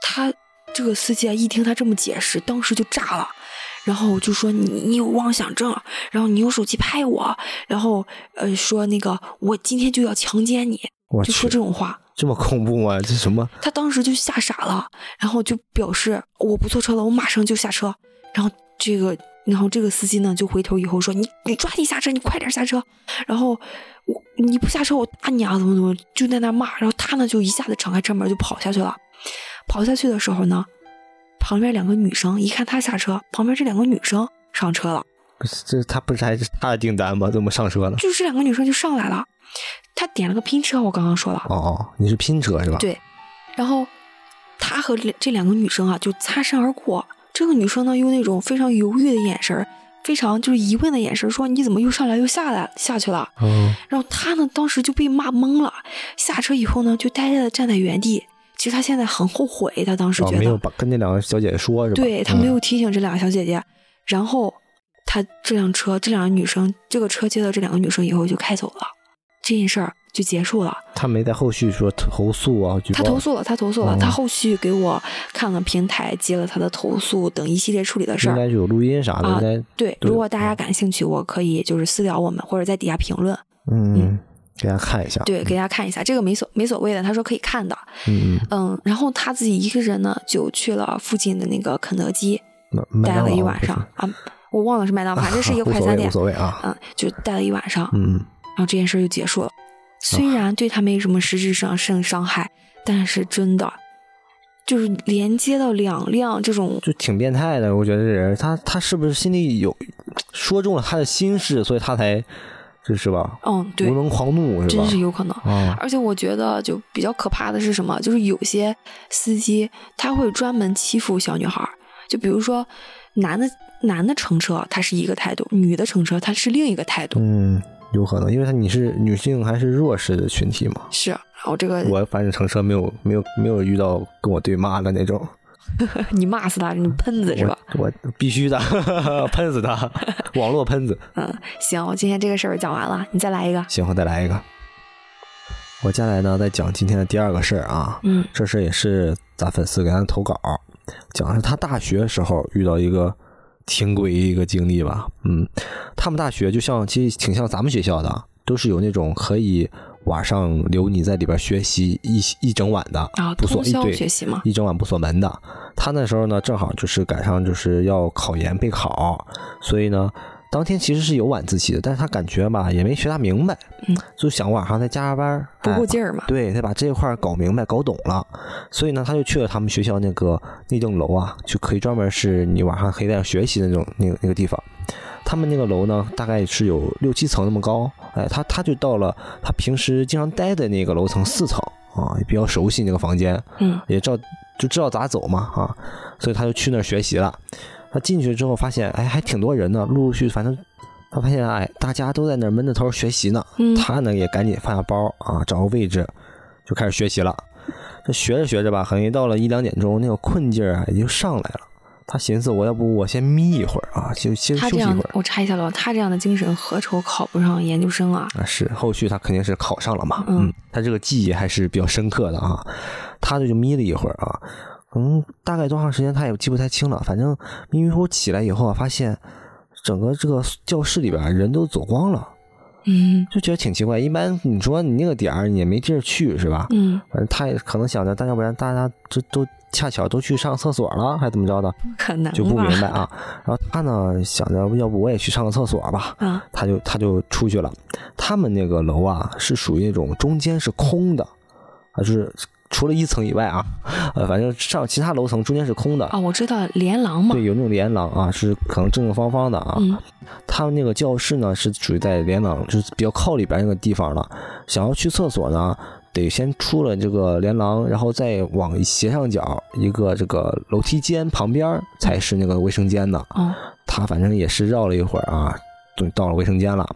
他这个司机啊，一听他这么解释，当时就炸了。”然后就说你你有妄想症，然后你用手机拍我，然后呃说那个我今天就要强奸你，就说这种话，这么恐怖吗？这什么？他当时就吓傻了，然后就表示我不坐车了，我马上就下车。然后这个然后这个司机呢就回头以后说你你抓紧下车，你快点下车。然后我你不下车我打你啊怎么怎么就在那骂。然后他呢就一下子敞开车门就跑下去了。跑下去的时候呢。旁边两个女生一看他下车，旁边这两个女生上车了。不是，这他不是还是他的订单吗？怎么上车了？就是这两个女生就上来了。他点了个拼车，我刚刚说了。哦哦，你是拼车是吧？对。然后他和这两个女生啊就擦身而过。这个女生呢用那种非常犹豫的眼神，非常就是疑问的眼神说：“你怎么又上来又下来下去了？”嗯。然后他呢当时就被骂懵了。下车以后呢就呆呆的站在原地。其实他现在很后悔，他当时觉得没有把跟那两个小姐姐说，是吧？对他没有提醒这两个小姐姐，然后他这辆车，这两个女生，这个车接到这两个女生以后就开走了，这件事儿就结束了。他没在后续说投诉啊？他投诉了，他投诉了，他后续给我看了平台接了他的投诉等一系列处理的事儿，应该有录音啥的。应该对，如果大家感兴趣，我可以就是私聊我们，或者在底下评论。嗯。给大家看一下，对，给大家看一下，这个没所没所谓的，他说可以看的，嗯嗯，然后他自己一个人呢，就去了附近的那个肯德基，待了一晚上。啊，我忘了是麦当劳，反正是一个快餐店，无所谓啊，嗯，就待了一晚上，嗯，然后这件事就结束了，虽然对他没什么实质上性伤害，但是真的就是连接到两辆这种，就挺变态的，我觉得这人他他是不是心里有说中了他的心事，所以他才。这是吧？嗯，对，无能狂怒是吧？真是有可能。啊，而且我觉得就比较可怕的是什么？就是有些司机他会专门欺负小女孩，就比如说男的男的乘车他是一个态度，女的乘车他是另一个态度。嗯，有可能，因为他你是女性还是弱势的群体嘛？是。然后这个我反正乘车没有没有没有遇到跟我对骂的那种。你骂死他，你喷子是吧？我必须的，喷死他，网络喷子。嗯，行，我今天这个事儿讲完了，你再来一个。行，我再来一个。我接下来呢，再讲今天的第二个事儿啊。嗯，这事也是咱粉丝给咱投稿，讲的是他大学时候遇到一个挺诡异一个经历吧。嗯，他们大学就像其实挺像咱们学校的，都是有那种可以。晚上留你在里边学习一一整晚的啊，不锁一对学习吗？一整晚不锁门的。他那时候呢，正好就是赶上就是要考研备考，所以呢，当天其实是有晚自习的，但是他感觉吧也没学大明白，嗯，就想晚上再加加班，不够劲儿嘛。对，他把这一块搞明白、搞懂了，所以呢，他就去了他们学校那个那栋楼啊，就可以专门是你晚上可以在那学习的那种那个那个地方。他们那个楼呢，大概是有六七层那么高，哎，他他就到了他平时经常待的那个楼层四层啊，也比较熟悉那个房间，嗯，也知道就知道咋走嘛啊，所以他就去那儿学习了。他进去之后发现，哎，还挺多人呢，陆陆续反正他发现，哎，大家都在那儿闷着头学习呢，他呢也赶紧放下包啊，找个位置就开始学习了。这学着学着吧，好像一到了一两点钟，那个困劲儿啊也就上来了。他寻思，我要不我先眯一会儿啊，就先休息一会儿。我插一下喽，他这样的精神何愁考不上研究生啊？啊，是，后续他肯定是考上了嘛。嗯，他这个记忆还是比较深刻的啊。他这就眯了一会儿啊，可嗯，大概多长时间他也记不太清了。反正迷迷糊糊起来以后啊，发现整个这个教室里边人都走光了。嗯，就觉得挺奇怪。一般你说你那个点儿你也没地儿去是吧？嗯，反正他也可能想着，但要不然大家这都。恰巧都去上厕所了，还怎么着的？不可能就不明白啊。然后他呢想着，要不我也去上个厕所吧。啊，他就他就出去了。他们那个楼啊，是属于那种中间是空的啊，就是除了一层以外啊，呃，反正上其他楼层中间是空的。啊，我知道连廊嘛。对，有那种连廊啊，是可能正正方方的啊。嗯。他们那个教室呢，是属于在连廊，就是比较靠里边那个地方了。想要去厕所呢。得先出了这个连廊，然后再往斜上角一个这个楼梯间旁边才是那个卫生间呢。哦，他反正也是绕了一会儿啊，就到了卫生间了。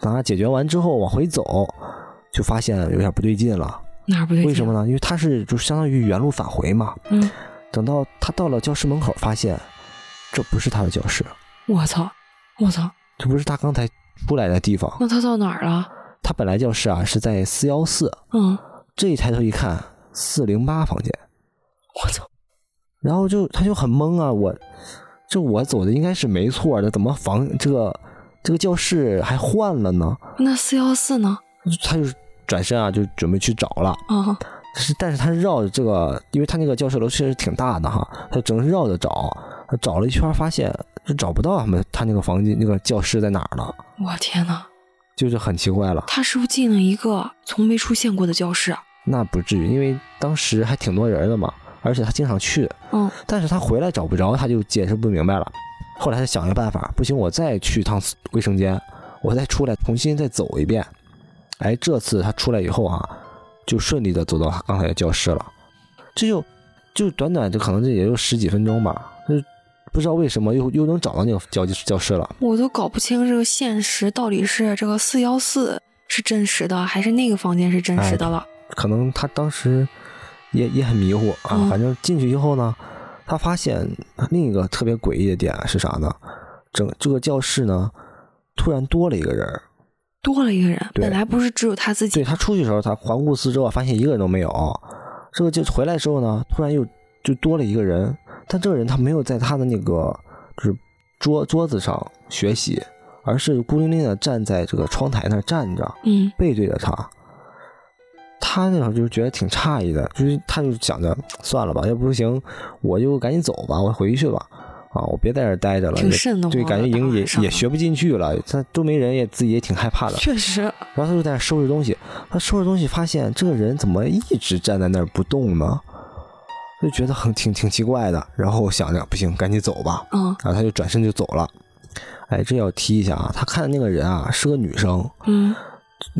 等他解决完之后往回走，就发现有点不对劲了。哪儿不对劲？为什么呢？因为他是就相当于原路返回嘛。嗯。等到他到了教室门口，发现这不是他的教室。我操！我操！这不是他刚才出来的地方。那他到哪儿了？他本来教室啊是在四幺四。嗯。这一抬头一看，四零八房间。我操！然后就他就很懵啊，我这我走的应该是没错的，怎么房这个这个教室还换了呢？那四幺四呢？他就转身啊，就准备去找了。啊。是，但是他绕着这个，因为他那个教室楼确实挺大的哈，他只能绕着找，他找了一圈，发现就找不到他们他那个房间那个教室在哪儿了。我天哪！就是很奇怪了。他是不是进了一个从没出现过的教室啊？那不至于，因为当时还挺多人的嘛，而且他经常去。嗯。但是他回来找不着，他就解释不明白了。后来他想一个办法，不行，我再去一趟卫生间，我再出来重新再走一遍。哎，这次他出来以后啊。就顺利的走到他刚才的教室了，这就就短短就可能这也就十几分钟吧，就不知道为什么又又能找到那个教教室了。我都搞不清这个现实到底是这个四幺四是真实的，还是那个房间是真实的了。可能他当时也也很迷糊啊，反正进去以后呢，他发现另一个特别诡异的点是啥呢？整这个教室呢，突然多了一个人。多了一个人，本来不是只有他自己。对他出去的时候，他环顾四周啊，发现一个人都没有。这个就回来之后呢，突然又就多了一个人，但这个人他没有在他的那个就是桌桌子上学习，而是孤零零的站在这个窗台那儿站着，嗯，背对着他。他那会儿就觉得挺诧异的，就是他就想着算了吧，要不行我就赶紧走吧，我回去吧。啊，我别在这待着了，对，感觉营也也学不进去了，他都没人，也自己也挺害怕的。确实。然后他就在那收拾东西，他收拾东西发现这个人怎么一直站在那儿不动呢？就觉得很挺挺奇怪的。然后想着不行，赶紧走吧。嗯。然后他就转身就走了。哎，这要提一下啊，他看的那个人啊是个女生。嗯。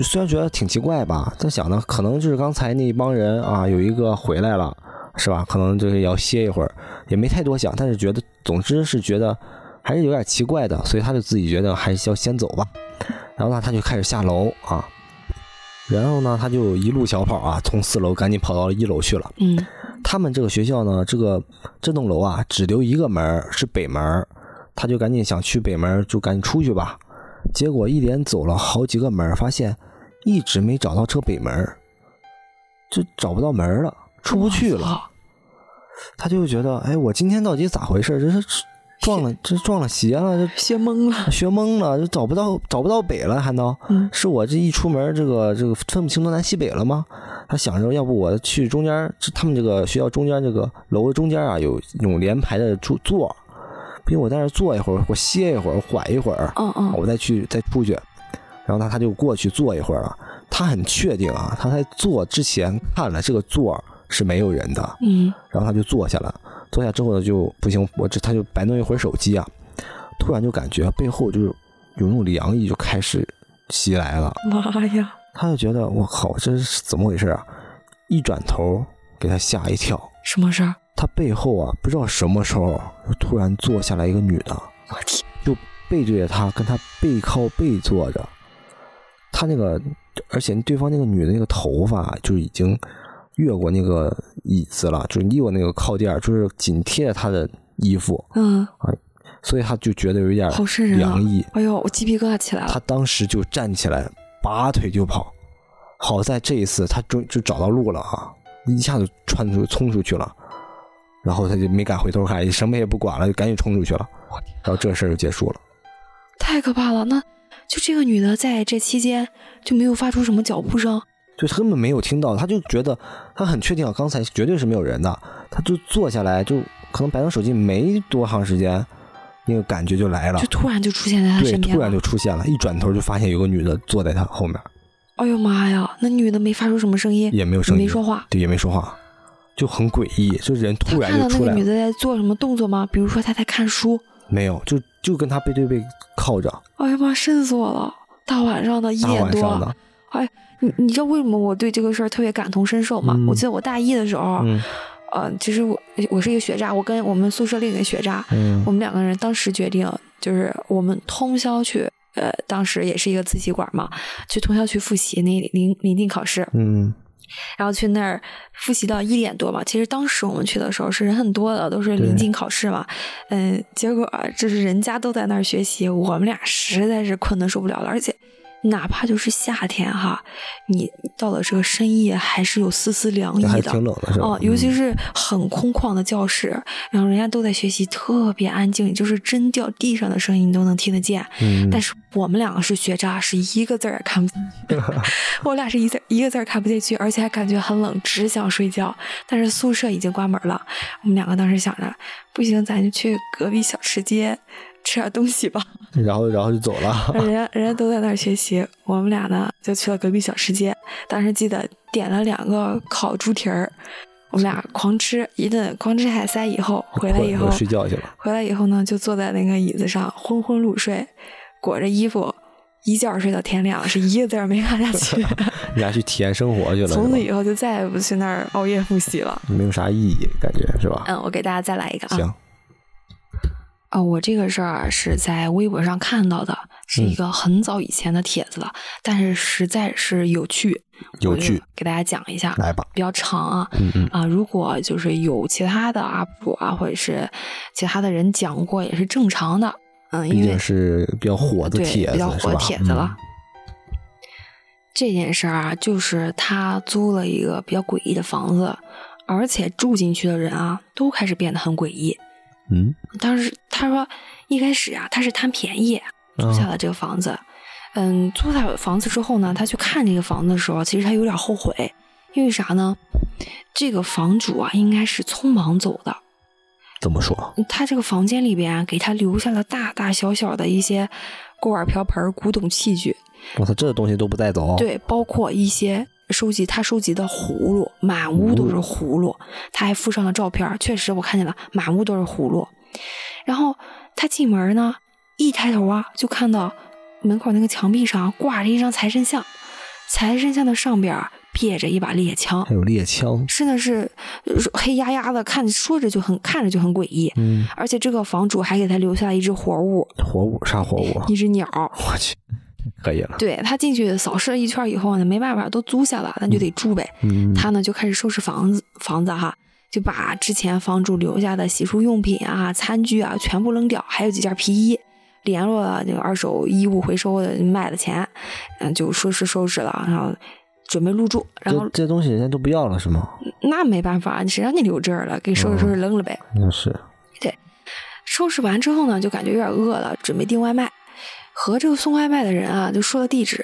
虽然觉得挺奇怪吧，但想呢，可能就是刚才那帮人啊有一个回来了。是吧？可能就是要歇一会儿，也没太多想，但是觉得，总之是觉得还是有点奇怪的，所以他就自己觉得还是要先走吧。然后呢，他就开始下楼啊，然后呢，他就一路小跑啊，从四楼赶紧跑到了一楼去了。嗯，他们这个学校呢，这个这栋楼啊，只留一个门是北门，他就赶紧想去北门，就赶紧出去吧。结果一连走了好几个门，发现一直没找到这北门，就找不到门了。出不去了，他就觉得，哎，我今天到底咋回事？这是撞了，这撞了邪了，这学懵了，学懵了，就找不到，找不到北了，还能？是我这一出门，这个这个分不清东南西北了吗？他想着，要不我去中间，他们这个学校中间这个楼中间啊，有那种连排的座座，不行，我在那坐一会儿，我歇一会儿，缓一会儿，嗯嗯，我再去再出去。然后呢，他就过去坐一会儿了。他很确定啊，他在坐之前看了这个座。是没有人的，嗯，然后他就坐下了，坐下之后呢就不行，我这他就摆弄一会儿手机啊，突然就感觉背后就是有那种凉意就开始袭来了，妈呀！他就觉得我靠，这是怎么回事啊？一转头给他吓一跳，什么事儿？他背后啊不知道什么时候突然坐下来一个女的，我天，就背对着他，跟他背靠背坐着，他那个而且对方那个女的那个头发就已经。越过那个椅子了，就是离我那个靠垫，就是紧贴着他的衣服，嗯啊，所以他就觉得有点凉意。哎呦，我鸡皮疙瘩起来了。他当时就站起来，拔腿就跑。好在这一次他终就找到路了啊，一下子窜出冲出去了，然后他就没敢回头看，什么也不管了，就赶紧冲出去了。然后这事儿就结束了。太可怕了！那就这个女的在这期间就没有发出什么脚步声。就根本没有听到，他就觉得他很确定啊，刚才绝对是没有人的。他就坐下来，就可能摆弄手机没多长时间，那个感觉就来了，就突然就出现在他身边，突然就出现了，一转头就发现有个女的坐在他后面。哎呦妈呀！那女的没发出什么声音，也没有声音，没说话，对，也没说话，就很诡异。就人突然就出来。看到那个女的在做什么动作吗？比如说她在看书？没有，就就跟他背对背靠着。哎呀妈，瘆死我了！大晚上的一点多，哎。你你知道为什么我对这个事儿特别感同身受吗？我记得我大一的时候，呃，其实我我是一个学渣，我跟我们宿舍另一个学渣，我们两个人当时决定，就是我们通宵去呃，当时也是一个自习馆嘛，去通宵去复习那临临近考试，嗯，然后去那儿复习到一点多嘛。其实当时我们去的时候是人很多的，都是临近考试嘛。嗯，结果就是人家都在那儿学习，我们俩实在是困得受不了了，而且。哪怕就是夏天哈，你到了这个深夜还是有丝丝凉意的，还挺冷的是吧？哦，尤其是很空旷的教室，然后人家都在学习，特别安静，就是针掉地上的声音你都能听得见。嗯，但是我们两个是学渣，是一个字儿也看不进去。我俩是一字一个字儿看不进去，而且还感觉很冷，只想睡觉。但是宿舍已经关门了，我们两个当时想着，不行，咱就去隔壁小吃街。吃点东西吧，然后，然后就走了。人家，人家都在那儿学习，我们俩呢就去了隔壁小吃街。当时记得点了两个烤猪蹄儿，我们俩狂吃一顿，狂吃海塞以后回来以后睡觉去了。回来以后呢，就坐在那个椅子上昏昏入睡，裹着衣服一觉睡到天亮，是一个字儿没看下去。你俩去体验生活去了。从此以后就再也不去那儿熬夜复习了，没有啥意义，感觉是吧？嗯，我给大家再来一个啊。行。啊，我这个事儿是在微博上看到的，是一个很早以前的帖子了，但是实在是有趣，有趣，给大家讲一下，来吧，比较长啊，嗯嗯啊，如果就是有其他的 UP 主啊，或者是其他的人讲过，也是正常的，嗯，因为是比较火的帖子，比较火的帖子了。这件事儿啊，就是他租了一个比较诡异的房子，而且住进去的人啊，都开始变得很诡异。嗯，当时他说一开始啊，他是贪便宜租下了这个房子。嗯，租下房子之后呢，他去看这个房子的时候，其实他有点后悔，因为啥呢？这个房主啊，应该是匆忙走的。怎么说？他这个房间里边给他留下了大大小小的一些锅碗瓢盆、古董器具。我操，这东西都不带走？对，包括一些。收集他收集的葫芦，满屋都是葫芦。他还附上了照片，确实我看见了，满屋都是葫芦。然后他进门呢，一抬头啊，就看到门口那个墙壁上挂着一张财神像，财神像的上边别着一把猎枪，还有猎枪，真的是黑压压的，看说着就很看着就很诡异。嗯，而且这个房主还给他留下了一只活物，活物啥活物？一只鸟。我去。可以了，对他进去扫视了一圈以后呢，没办法，都租下了，那就得住呗。他呢就开始收拾房子，房子哈，就把之前房主留下的洗漱用品啊、餐具啊全部扔掉，还有几件皮衣，联络了那个二手衣物回收的卖的钱，嗯，就收拾收拾了，然后准备入住。然后这东西人家都不要了是吗？那没办法，谁让你留这儿了？给收拾收拾扔了呗。那是。对，收拾完之后呢，就感觉有点饿了，准备订外卖。和这个送外卖的人啊，就说了地址，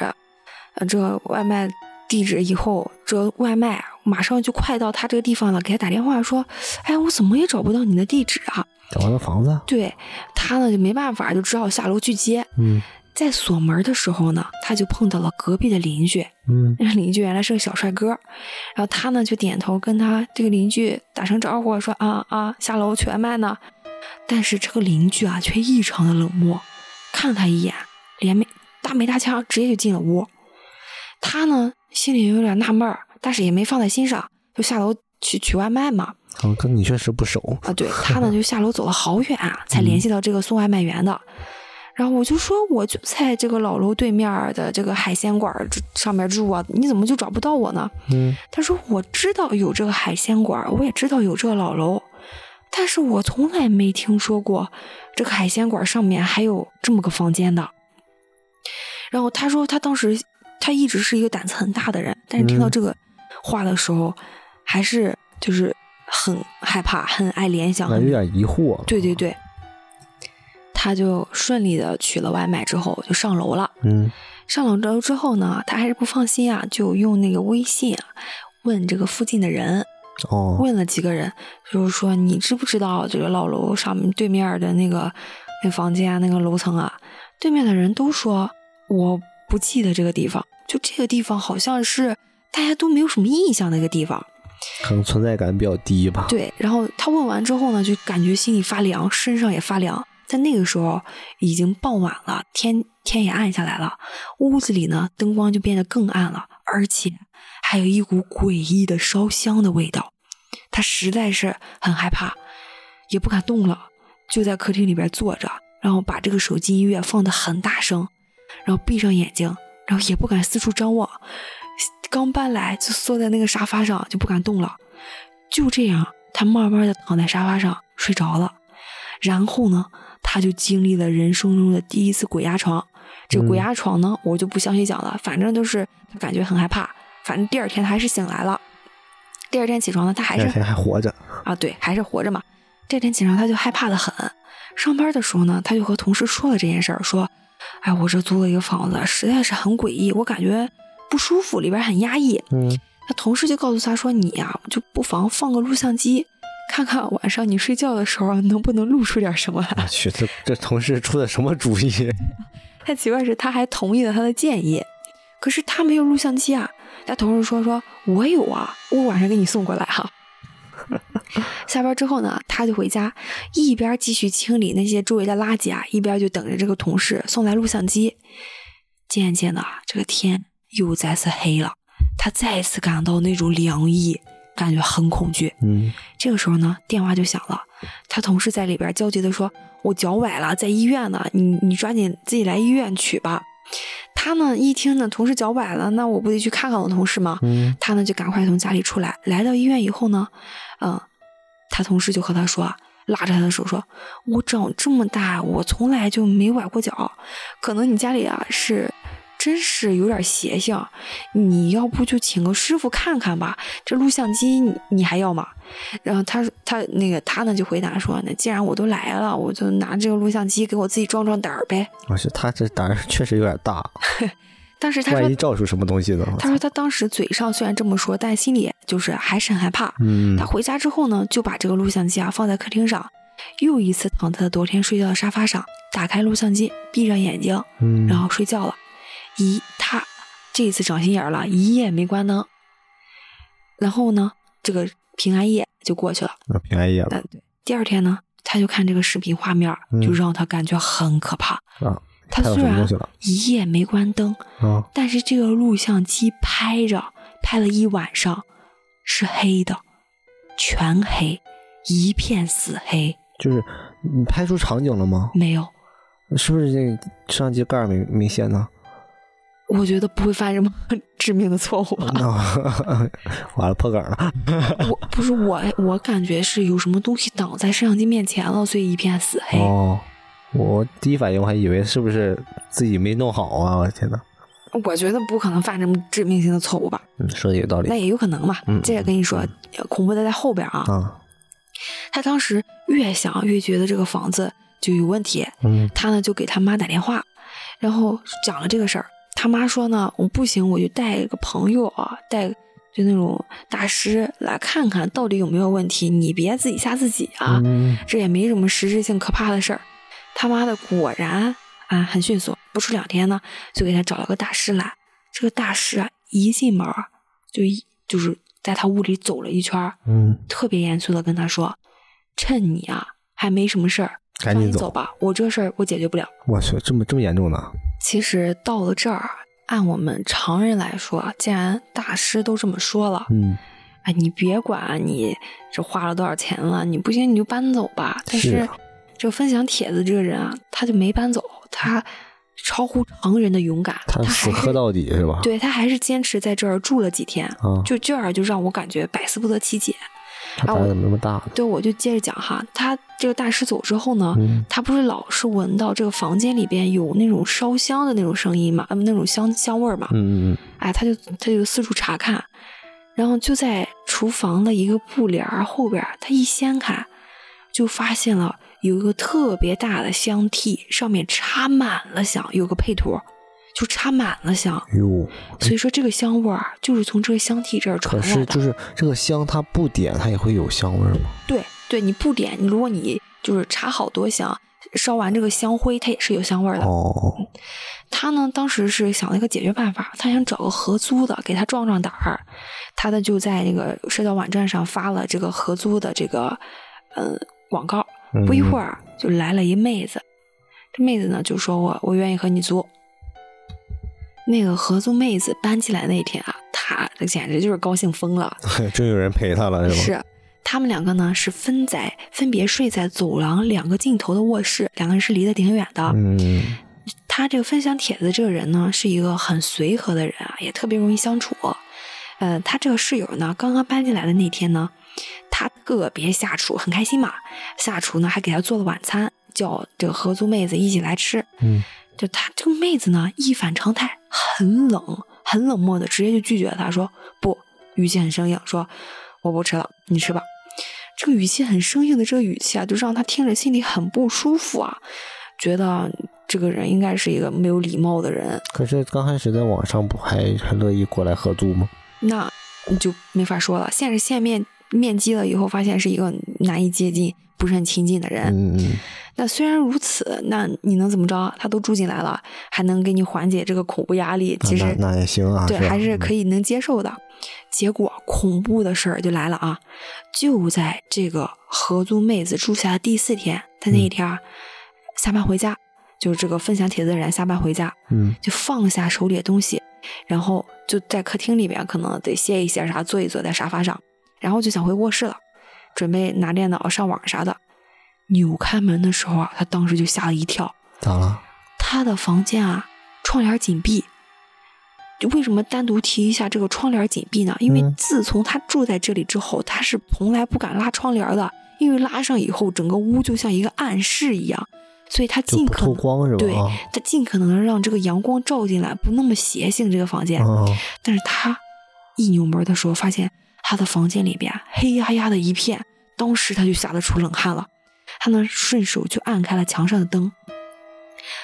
呃，这外卖地址以后，这外卖马上就快到他这个地方了，给他打电话说，哎，我怎么也找不到你的地址啊？找不到房子？对他呢就没办法，就只好下楼去接。嗯，在锁门的时候呢，他就碰到了隔壁的邻居。嗯，那邻居原来是个小帅哥，然后他呢就点头跟他这个邻居打声招呼，说啊啊，下楼取外卖呢。但是这个邻居啊却异常的冷漠。看了他一眼，连没搭没搭腔，直接就进了屋。他呢，心里有点纳闷儿，但是也没放在心上，就下楼去取外卖嘛。嗯，跟你确实不熟啊。对他呢，就下楼走了好远啊，才联系到这个送外卖员的。然后我就说，我就在这个老楼对面的这个海鲜馆上面住啊，你怎么就找不到我呢？嗯，他说我知道有这个海鲜馆，我也知道有这个老楼。但是我从来没听说过这个海鲜馆上面还有这么个房间的。然后他说，他当时他一直是一个胆子很大的人，但是听到这个话的时候，还是就是很害怕，很爱联想，有点疑惑。对对对，他就顺利的取了外卖之后就上楼了。嗯，上了楼之后呢，他还是不放心啊，就用那个微信啊问这个附近的人。哦，问了几个人，就是说你知不知道这个老楼上面对面的那个那房间啊，那个楼层啊？对面的人都说我不记得这个地方，就这个地方好像是大家都没有什么印象的一个地方，可能存在感比较低吧。对，然后他问完之后呢，就感觉心里发凉，身上也发凉。在那个时候已经傍晚了，天天也暗下来了，屋子里呢灯光就变得更暗了，而且。还有一股诡异的烧香的味道，他实在是很害怕，也不敢动了，就在客厅里边坐着，然后把这个手机音乐放得很大声，然后闭上眼睛，然后也不敢四处张望，刚搬来就缩在那个沙发上就不敢动了。就这样，他慢慢的躺在沙发上睡着了。然后呢，他就经历了人生中的第一次鬼压床。这鬼压床呢，我就不详细讲了，反正就是他感觉很害怕。反正第二天他还是醒来了。第二天起床呢，他还是还活着啊，对，还是活着嘛。第二天起床他就害怕的很。上班的时候呢，他就和同事说了这件事儿，说：“哎，我这租了一个房子，实在是很诡异，我感觉不舒服，里边很压抑。”嗯，他同事就告诉他说：“你呀，就不妨放个录像机，看看晚上你睡觉的时候能不能录出点什么来。”我去，这这同事出的什么主意？太奇怪是，他还同意了他的建议，可是他没有录像机啊。他同事说：“说我有啊，我晚上给你送过来哈。”下班之后呢，他就回家，一边继续清理那些周围的垃圾啊，一边就等着这个同事送来录像机。渐渐的，这个天又再次黑了，他再次感到那种凉意，感觉很恐惧。嗯，这个时候呢，电话就响了，他同事在里边焦急的说：“我脚崴了，在医院呢，你你抓紧自己来医院取吧。”他呢一听呢，同事脚崴了，那我不得去看看我同事吗？嗯，他呢就赶快从家里出来，来到医院以后呢，嗯，他同事就和他说，拉着他的手说：“我长这么大，我从来就没崴过脚，可能你家里啊是。”真是有点邪性，你要不就请个师傅看看吧？这录像机你你还要吗？然后他他那个他呢就回答说：“那既然我都来了，我就拿这个录像机给我自己壮壮胆儿呗。”我去，他这胆儿 确实有点大。当时他说：“万一照出什么东西呢？”他说他当时嘴上虽然这么说，但心里就是还是很害怕。嗯。他回家之后呢，就把这个录像机啊放在客厅上，又一次躺在昨天睡觉的沙发上，打开录像机，闭上眼睛，嗯，然后睡觉了。一他这一次长心眼了，一夜没关灯，然后呢，这个平安夜就过去了。平安夜了。对，第二天呢，他就看这个视频画面，就让他感觉很可怕。啊，他虽然一夜没关灯，啊，但是这个录像机拍着拍了一晚上，是黑的，全黑，一片死黑。就是你拍出场景了吗？没有。是不是这摄像机盖没没掀呢？我觉得不会犯什么致命的错误吧？完了破梗了。我不是我，我感觉是有什么东西挡在摄像机面前了，所以一片死黑。哦，我第一反应我还以为是不是自己没弄好啊！我天呐！我觉得不可能犯什么致命性的错误吧？嗯，说的有道理。那也有可能嘛。嗯，这也跟你说，恐怖的在后边啊。啊。他当时越想越觉得这个房子就有问题。嗯。他呢就给他妈打电话，然后讲了这个事儿。他妈说呢，我不行，我就带个朋友啊，带就那种大师来看看到底有没有问题，你别自己吓自己啊，这也没什么实质性可怕的事儿。他妈的果然啊，很迅速，不出两天呢，就给他找了个大师来。这个大师啊，一进门就一就是在他屋里走了一圈，嗯，特别严肃的跟他说：“趁你啊还没什么事儿，赶紧走吧，我这事儿我解决不了。”我去，这么这么严重呢？其实到了这儿，按我们常人来说，既然大师都这么说了，嗯，哎，你别管你这花了多少钱了，你不行你就搬走吧。但是这个分享帖子这个人啊，他就没搬走，他超乎常人的勇敢，他死磕到底是吧？对他还是坚持在这儿住了几天，啊，就这儿就让我感觉百思不得其解。他胆怎么那么大？对，我就接着讲哈，他这个大师走之后呢，他不是老是闻到这个房间里边有那种烧香的那种声音嘛，嗯，那种香香味儿嘛，嗯嗯嗯，哎，他就他就四处查看，然后就在厨房的一个布帘后边，他一掀开，就发现了有一个特别大的香屉，上面插满了香，有个配图。就插满了香，哟，所以说这个香味儿就是从这个香屉这儿传来的。可是就是这个香，它不点它也会有香味吗？对，对你不点，如果你就是插好多香，烧完这个香灰，它也是有香味的。哦，他呢当时是想了一个解决办法，他想找个合租的给他壮壮胆儿，他呢就在那个社交网站上发了这个合租的这个呃广告。不一会儿就来了一妹子，这妹子呢就说我我愿意和你租。那个合租妹子搬进来那天啊，她这简直就是高兴疯了，终于有人陪她了，是吗？是，他们两个呢是分在分别睡在走廊两个尽头的卧室，两个人是离得挺远的。嗯，他这个分享帖子这个人呢，是一个很随和的人啊，也特别容易相处。呃，他这个室友呢，刚刚搬进来的那天呢，他特别下厨，很开心嘛。下厨呢，还给他做了晚餐，叫这个合租妹子一起来吃。嗯，就他这个妹子呢，一反常态，很冷，很冷漠的，直接就拒绝了他，说不，语气很生硬，说我不吃了，你吃吧。这个语气很生硬的这个语气啊，就让他听着心里很不舒服啊，觉得这个人应该是一个没有礼貌的人。可是刚开始在网上不还很乐意过来合租吗？那你就没法说了。现实见面面基了以后，发现是一个难以接近、不是很亲近的人。嗯嗯。那虽然如此，那你能怎么着？他都住进来了，还能给你缓解这个恐怖压力，其实那也行啊，对，还是可以能接受的。结果恐怖的事儿就来了啊！就在这个合租妹子住下的第四天，她那一天下班回家，就是这个分享帖子的人下班回家，嗯，就放下手里的东西，然后就在客厅里边可能得歇一歇啥，坐一坐在沙发上，然后就想回卧室了，准备拿电脑上网啥的。扭开门的时候啊，他当时就吓了一跳。咋了？他的房间啊，窗帘紧闭。为什么单独提一下这个窗帘紧闭呢？因为自从他住在这里之后，他是从来不敢拉窗帘的，因为拉上以后，整个屋就像一个暗室一样，所以他尽可能光是吧？对，他尽可能让这个阳光照进来，不那么邪性这个房间。但是他一扭门的时候，发现他的房间里边黑压压的一片，当时他就吓得出冷汗了。他呢，顺手就按开了墙上的灯，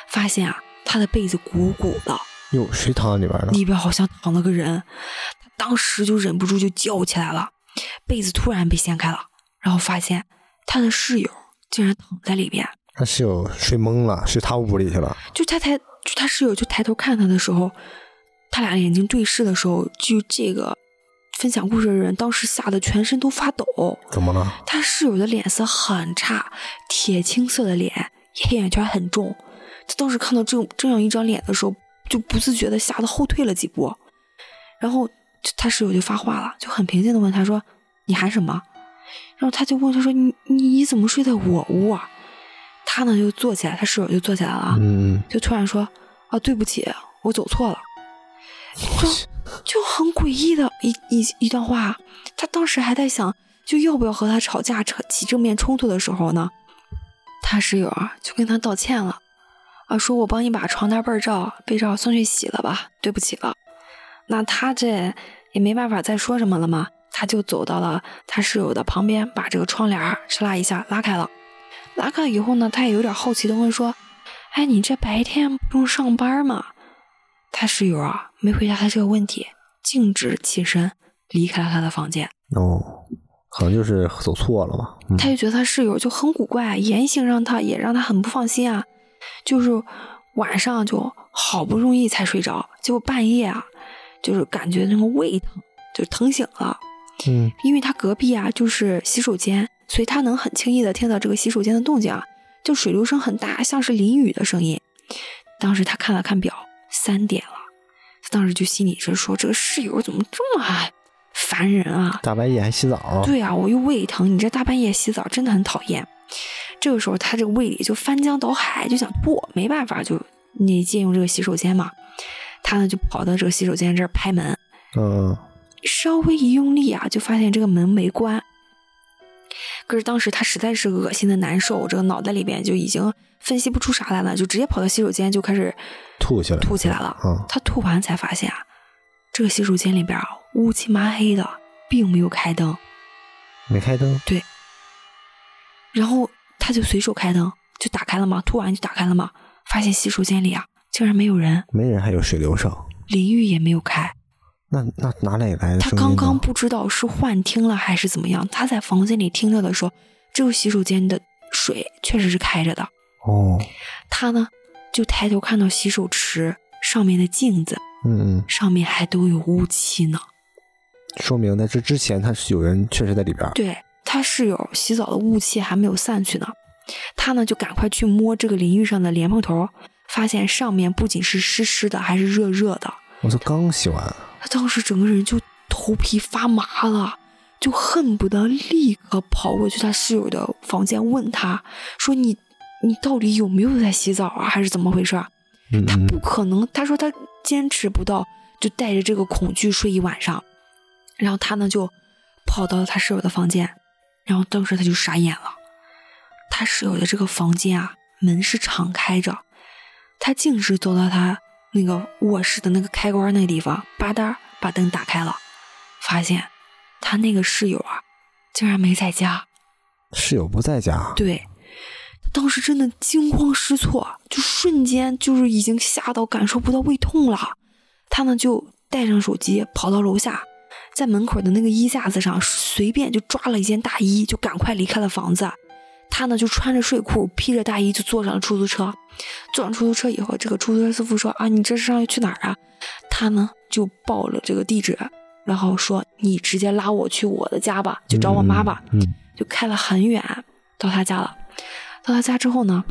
发现啊，他的被子鼓鼓的。哟谁躺在里边呢？里边好像躺了个人，他当时就忍不住就叫起来了。被子突然被掀开了，然后发现他的室友竟然躺在里边。他室友睡懵了，睡他屋里去了。就他抬，就他室友就抬头看他的时候，他俩眼睛对视的时候，就这个分享故事的人当时吓得全身都发抖。怎么了？他室友的脸色很差，铁青色的脸，黑眼圈很重。他当时看到这这样一张脸的时候。就不自觉的吓得后退了几步，然后他室友就发话了，就很平静的问他说：“你喊什么？”然后他就问他说：“你你怎么睡在我屋啊？”他呢就坐起来，他室友就坐起来了，嗯，就突然说：“啊，对不起，我走错了。”就就很诡异的一一一段话。他当时还在想，就要不要和他吵架，扯起正面冲突的时候呢，他室友啊就跟他道歉了。啊，说我帮你把床单被罩被罩送去洗了吧，对不起了。那他这也没办法再说什么了嘛，他就走到了他室友的旁边，把这个窗帘哧啦一下拉开了。拉开以后呢，他也有点好奇的问说：“哎，你这白天不用上班吗？”他室友啊没回答他这个问题，径直起身离开了他的房间。哦，可能就是走错了吧。他就觉得他室友就很古怪，言行让他也让他很不放心啊。就是晚上就好不容易才睡着，结果半夜啊，就是感觉那个胃疼，就疼醒了。嗯，因为他隔壁啊就是洗手间，所以他能很轻易的听到这个洗手间的动静啊，就水流声很大，像是淋雨的声音。当时他看了看表，三点了，他当时就心里是说：“这个室友怎么这么烦人啊？大半夜还洗澡？”对啊，我又胃疼，你这大半夜洗澡真的很讨厌。这个时候，他这个胃里就翻江倒海，就想吐，没办法，就你借用这个洗手间嘛。他呢就跑到这个洗手间这儿拍门，嗯，稍微一用力啊，就发现这个门没关。可是当时他实在是恶心的难受，这个脑袋里边就已经分析不出啥来了，就直接跑到洗手间就开始吐起来，吐起来了。嗯，他吐完才发现啊，这个洗手间里边乌漆麻黑的，并没有开灯，没开灯。对，然后。他就随手开灯，就打开了嘛，吐完就打开了嘛，发现洗手间里啊竟然没有人，没人还有水流声，淋浴也没有开，那那哪里来的？他刚刚不知道是幻听了还是怎么样，他在房间里听着的时候，这个洗手间的水确实是开着的。哦，他呢就抬头看到洗手池上面的镜子，嗯嗯，上面还都有雾气呢，说明在这之前他是有人确实在里边。对。他室友洗澡的雾气还没有散去呢，他呢就赶快去摸这个淋浴上的莲蓬头，发现上面不仅是湿湿的，还是热热的。我都刚洗完，他当时整个人就头皮发麻了，就恨不得立刻跑过去他室友的房间问他说：“你你到底有没有在洗澡啊？还是怎么回事？”他不可能。他说他坚持不到，就带着这个恐惧睡一晚上。然后他呢就跑到了他室友的房间，然后当时他就傻眼了。他室友的这个房间啊，门是敞开着，他径直走到他那个卧室的那个开关那个地方，吧嗒把灯打开了，发现他那个室友啊，竟然没在家。室友不在家。对。当时真的惊慌失措，就瞬间就是已经吓到感受不到胃痛了。他呢就带上手机跑到楼下，在门口的那个衣架子上随便就抓了一件大衣，就赶快离开了房子。他呢就穿着睡裤，披着大衣就坐上了出租车。坐上出租车以后，这个出租车师傅说：“啊，你这是要去哪儿啊？”他呢就报了这个地址，然后说：“你直接拉我去我的家吧，就找我妈吧。”嗯，就开了很远到他家了。到他家之后呢，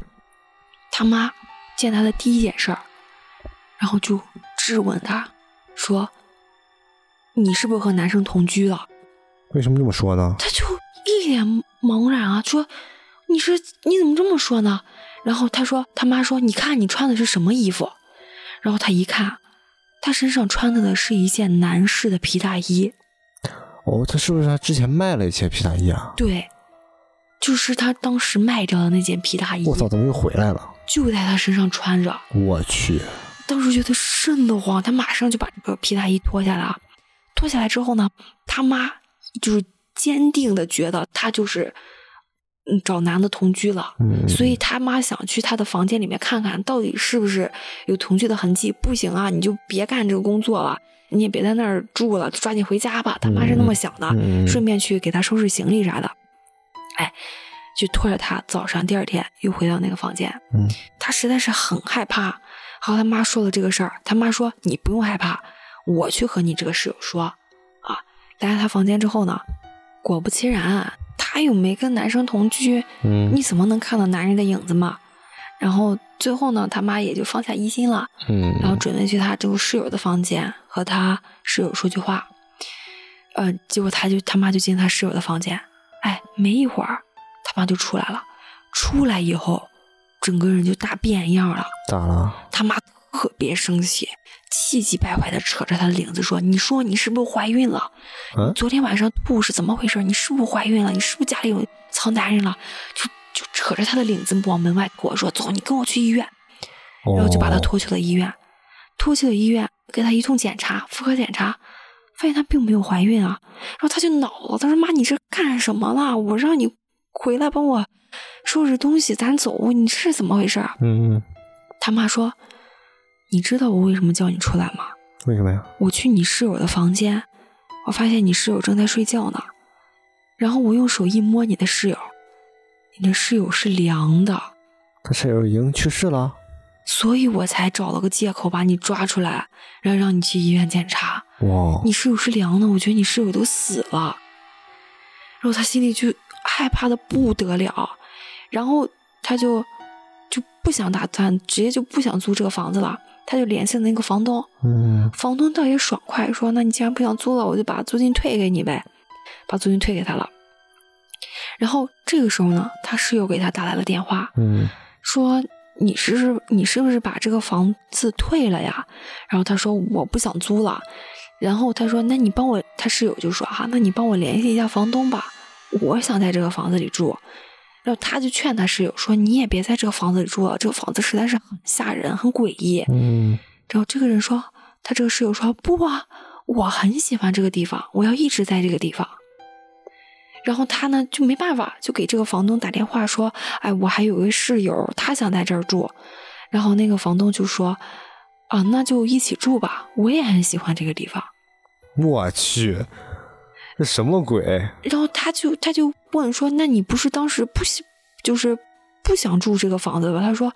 他妈见他的第一件事儿，然后就质问他，说：“你是不是和男生同居了？”为什么这么说呢？他就一脸茫然啊，说：“你是你怎么这么说呢？”然后他说：“他妈说，你看你穿的是什么衣服？”然后他一看，他身上穿的的是一件男士的皮大衣。哦，他是不是他之前卖了一件皮大衣啊？对。就是他当时卖掉的那件皮大衣，我操，怎么又回来了？就在他身上穿着。我去，当时觉得瘆得慌，他马上就把这个皮大衣脱下来。脱下来之后呢，他妈就是坚定的觉得他就是嗯找男的同居了，所以他妈想去他的房间里面看看到底是不是有同居的痕迹。不行啊，你就别干这个工作了，你也别在那儿住了，抓紧回家吧。他妈是那么想的，顺便去给他收拾行李啥的。哎，就拖着他，早上第二天又回到那个房间。嗯，他实在是很害怕。和他妈说了这个事儿，他妈说：“你不用害怕，我去和你这个室友说。”啊，来到他房间之后呢，果不其然，他又没跟男生同居。嗯，你怎么能看到男人的影子嘛？然后最后呢，他妈也就放下疑心了。嗯，然后准备去他这个室友的房间和他室友说句话。呃，结果他就他妈就进他室友的房间。哎，没一会儿，他妈就出来了。出来以后，整个人就大变样了。咋了？他妈特别生气，气急败坏的扯着他的领子说：“你说你是不是怀孕了？嗯，昨天晚上吐是怎么回事？你是不是怀孕了？你是不是家里有藏男人了？”就就扯着他的领子往门外拖，说：“走，你跟我去医院。”然后就把他拖去了医院。拖去了医院，给他一通检查，妇科检查。发现她并没有怀孕啊，然后他就恼了，他说：“妈，你这干什么了？我让你回来帮我收拾东西，咱走，你这是怎么回事？”嗯，他妈说：“你知道我为什么叫你出来吗？为什么呀？我去你室友的房间，我发现你室友正在睡觉呢，然后我用手一摸你的室友，你的室友是凉的。他室友已经去世了。”所以我才找了个借口把你抓出来，然后让你去医院检查。哇！你室友是凉的，我觉得你室友都死了。然后他心里就害怕的不得了，然后他就就不想打算，直接就不想租这个房子了。他就联系了那个房东，嗯，房东倒也爽快，说：“那你既然不想租了，我就把租金退给你呗，把租金退给他了。”然后这个时候呢，他室友给他打来了电话，嗯，说。你是你是不是把这个房子退了呀？然后他说我不想租了。然后他说那你帮我，他室友就说哈，那你帮我联系一下房东吧，我想在这个房子里住。然后他就劝他室友说你也别在这个房子里住了，这个房子实在是很吓人，很诡异。嗯。然后这个人说，他这个室友说不啊，我很喜欢这个地方，我要一直在这个地方。然后他呢就没办法，就给这个房东打电话说：“哎，我还有个室友，他想在这儿住。”然后那个房东就说：“啊，那就一起住吧，我也很喜欢这个地方。”我去，这什么鬼？然后他就他就问说：“那你不是当时不喜就是不想住这个房子吧？”他说：“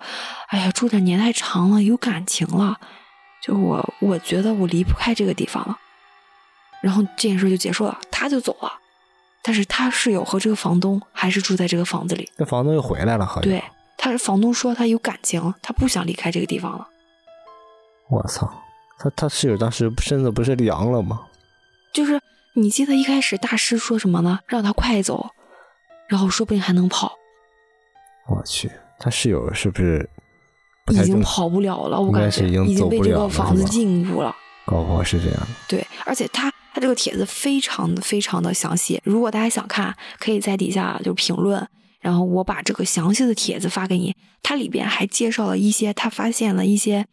哎呀，住的年太长了，有感情了，就我我觉得我离不开这个地方了。”然后这件事就结束了，他就走了。但是他室友和这个房东还是住在这个房子里。那房东又回来了，好像。对，他房东说他有感情，他不想离开这个地方了。我操，他他室友当时身子不是凉了吗？就是你记得一开始大师说什么呢？让他快走，然后说不定还能跑。我去，他室友是不是已经跑不了了，我感觉已经被这个房子禁锢了。搞不好是这样。对，而且他他这个帖子非常的非常的详细，如果大家想看，可以在底下就评论，然后我把这个详细的帖子发给你。它里边还介绍了一些他发现了一些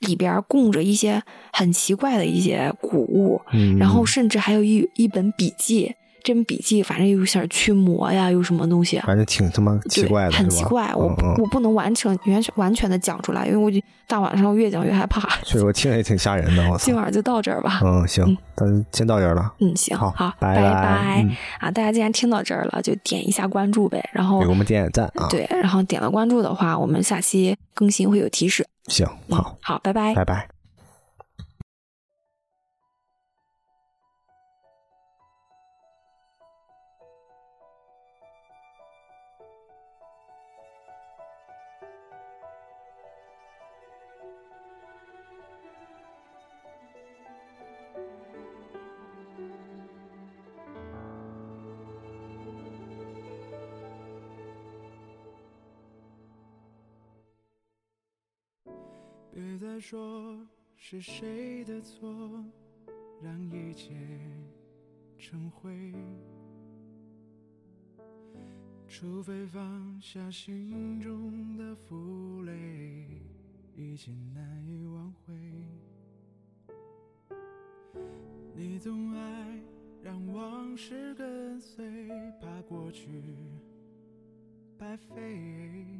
里边供着一些很奇怪的一些古物，然后甚至还有一一本笔记。这本笔记反正有些驱魔呀，有什么东西，反正挺他妈奇怪的，很奇怪。我我不能完成完全完全的讲出来，因为我大晚上越讲越害怕。所以我听着也挺吓人的。我操今晚就到这儿吧。嗯，行，咱先到这儿了。嗯，行，好，好，拜拜。啊，大家既然听到这儿了，就点一下关注呗。然后给我们点点赞啊。对，然后点了关注的话，我们下期更新会有提示。行，好，好，拜拜，拜拜。别再说是谁的错，让一切成灰。除非放下心中的负累，一切难以挽回。你总爱让往事跟随，怕过去白费。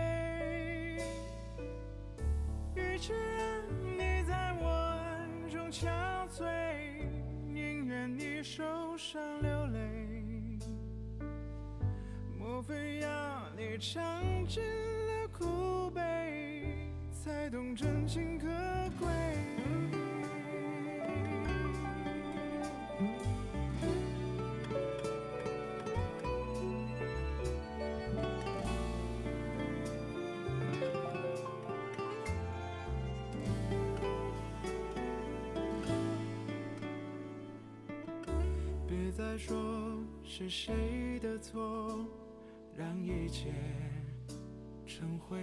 只愿你在我爱中憔悴，宁愿你受伤流泪。莫非要你尝尽了苦悲，才懂真情可贵？再说是谁的错，让一切成灰。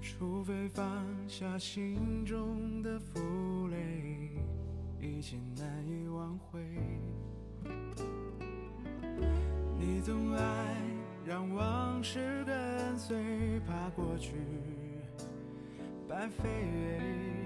除非放下心中的负累，一切难以挽回。你总爱让往事跟随，怕过去白费。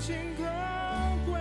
情可贵。